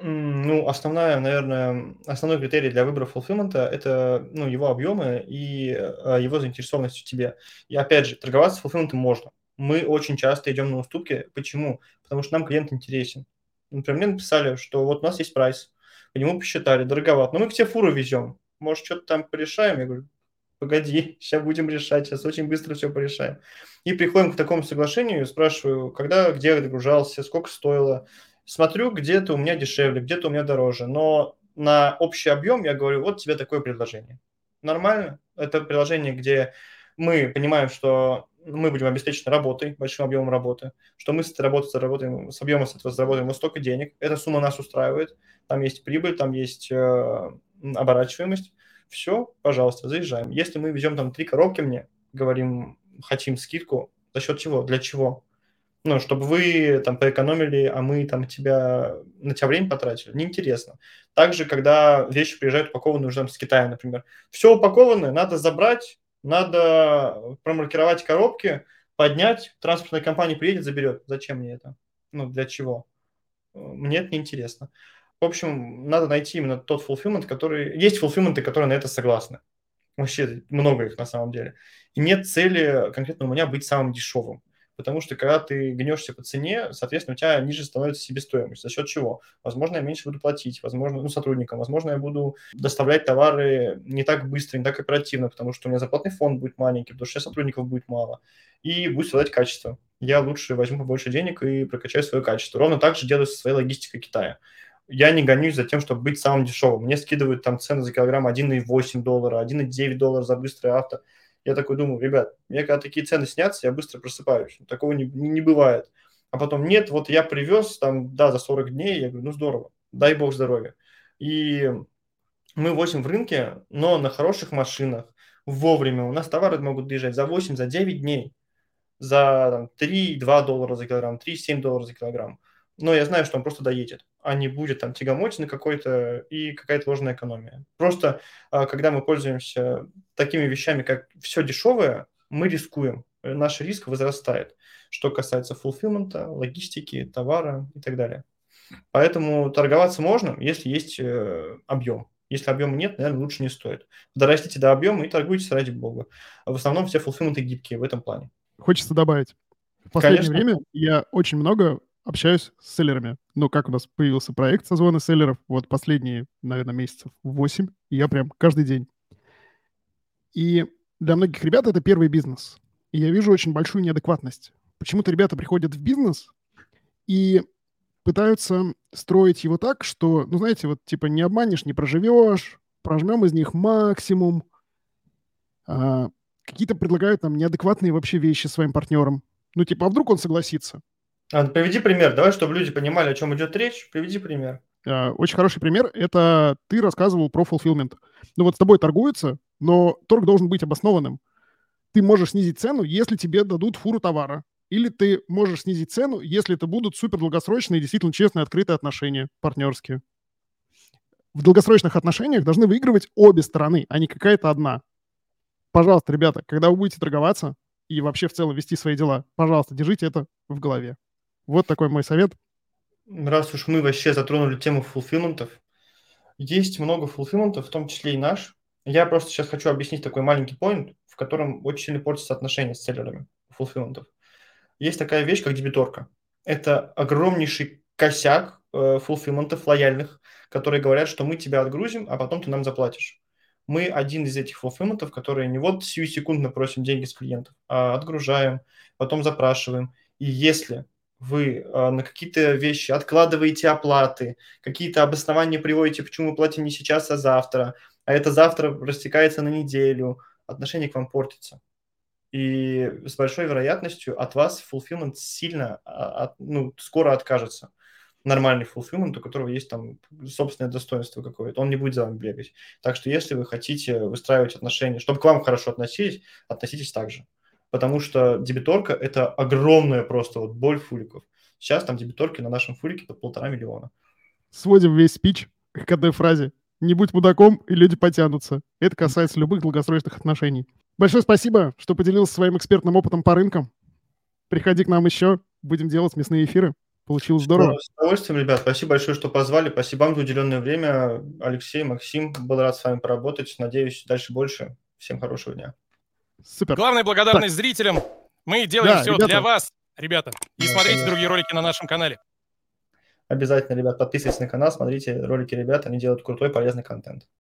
Ну, основная, наверное, основной критерий для выбора фулфилмента – это ну, его объемы и э, его заинтересованность в тебе. И опять же, торговаться фулфилментом можно. Мы очень часто идем на уступки. Почему? Потому что нам клиент интересен. Например, мне написали, что вот у нас есть прайс, по нему посчитали, дороговато, но мы к тебе фуру везем. Может, что-то там порешаем? Я говорю, погоди, сейчас будем решать, сейчас очень быстро все порешаем. И приходим к такому соглашению, спрашиваю, когда, где догружался, сколько стоило, смотрю, где-то у меня дешевле, где-то у меня дороже, но на общий объем я говорю, вот тебе такое предложение. Нормально. Это предложение, где мы понимаем, что мы будем обеспечены работой, большим объемом работы, что мы с этой работой заработаем, с объемом с этого заработаем вот столько денег, эта сумма нас устраивает, там есть прибыль, там есть э, оборачиваемость, все, пожалуйста, заезжаем. Если мы везем там три коробки мне, говорим, хотим скидку, за счет чего, для чего? ну, чтобы вы там поэкономили, а мы там тебя, на тебя время потратили, неинтересно. Также, когда вещи приезжают упакованные уже там с Китая, например. Все упакованное, надо забрать, надо промаркировать коробки, поднять, транспортная компания приедет, заберет. Зачем мне это? Ну, для чего? Мне это неинтересно. В общем, надо найти именно тот fulfillment, который... Есть fulfillment, которые на это согласны. Вообще много их на самом деле. И нет цели конкретно у меня быть самым дешевым потому что когда ты гнешься по цене, соответственно, у тебя ниже становится себестоимость. За счет чего? Возможно, я меньше буду платить, возможно, ну, сотрудникам, возможно, я буду доставлять товары не так быстро, не так оперативно, потому что у меня зарплатный фонд будет маленький, потому что сотрудников будет мало, и будет страдать качество. Я лучше возьму побольше денег и прокачаю свое качество. Ровно так же делаю со своей логистикой Китая я не гонюсь за тем, чтобы быть самым дешевым. Мне скидывают там цены за килограмм 1,8 доллара, 1,9 доллара за быстрое авто. Я такой думаю, ребят, мне когда такие цены снятся, я быстро просыпаюсь. Такого не, не бывает. А потом, нет, вот я привез там, да, за 40 дней, я говорю, ну здорово, дай бог здоровья. И мы возим в рынке, но на хороших машинах, вовремя. У нас товары могут доезжать за 8, за 9 дней, за 3-2 доллара за килограмм, 3-7 долларов за килограмм но я знаю, что он просто доедет, а не будет там тягомотины какой-то и какая-то ложная экономия. Просто а, когда мы пользуемся такими вещами, как все дешевое, мы рискуем, наш риск возрастает, что касается фулфилмента, логистики, товара и так далее. Поэтому торговаться можно, если есть э, объем. Если объема нет, наверное, лучше не стоит. Дорастите до объема и торгуйтесь ради бога. В основном все фулфилменты гибкие в этом плане. Хочется добавить. В последнее Конечно. время я очень много общаюсь с селлерами. Ну, как у нас появился проект созвона селлеров, вот последние, наверное, месяцев 8, и я прям каждый день. И для многих ребят это первый бизнес. И я вижу очень большую неадекватность. Почему-то ребята приходят в бизнес и пытаются строить его так, что, ну, знаете, вот типа не обманешь, не проживешь, прожмем из них максимум. А, какие-то предлагают там неадекватные вообще вещи своим партнерам. Ну, типа, а вдруг он согласится? А, приведи пример, давай, чтобы люди понимали, о чем идет речь. Приведи пример. А, очень хороший пример – это ты рассказывал про fulfillment. Ну вот с тобой торгуются, но торг должен быть обоснованным. Ты можешь снизить цену, если тебе дадут фуру товара. Или ты можешь снизить цену, если это будут супер долгосрочные, действительно честные, открытые отношения, партнерские. В долгосрочных отношениях должны выигрывать обе стороны, а не какая-то одна. Пожалуйста, ребята, когда вы будете торговаться и вообще в целом вести свои дела, пожалуйста, держите это в голове. Вот такой мой совет. Раз уж мы вообще затронули тему фулфилментов, есть много фулфилментов, в том числе и наш. Я просто сейчас хочу объяснить такой маленький поинт, в котором очень сильно портятся отношения с селлерами фулфилментов. Есть такая вещь, как дебиторка. Это огромнейший косяк э, фулфилментов лояльных, которые говорят, что мы тебя отгрузим, а потом ты нам заплатишь. мы один из этих фулфилментов, которые не вот сию секундно просим деньги с клиентов, а отгружаем, потом запрашиваем. И если вы э, на какие-то вещи откладываете оплаты, какие-то обоснования приводите, почему мы платим не сейчас, а завтра, а это завтра растекается на неделю, отношение к вам портится. И с большой вероятностью от вас fulfillment сильно, а, от, ну, скоро откажется. Нормальный fulfillment, у которого есть там собственное достоинство какое-то, он не будет за вами бегать. Так что если вы хотите выстраивать отношения, чтобы к вам хорошо относились, относитесь так же. Потому что дебиторка – это огромная просто вот боль фуликов. Сейчас там дебиторки на нашем фулике по полтора миллиона. Сводим весь спич к одной фразе. Не будь мудаком, и люди потянутся. Это касается любых долгосрочных отношений. Большое спасибо, что поделился своим экспертным опытом по рынкам. Приходи к нам еще, будем делать мясные эфиры. Получилось здорово. С удовольствием, ребят. Спасибо большое, что позвали. Спасибо вам за уделенное время. Алексей, Максим, был рад с вами поработать. Надеюсь, дальше больше. Всем хорошего дня. Супер. Главная благодарность так. зрителям. Мы делаем Да, все ребята. для вас, ребята. И Да, смотрите другие ролики на нашем канале. Обязательно, ребят, подписывайтесь на канал, смотрите ролики ребят. Они делают крутой, полезный контент.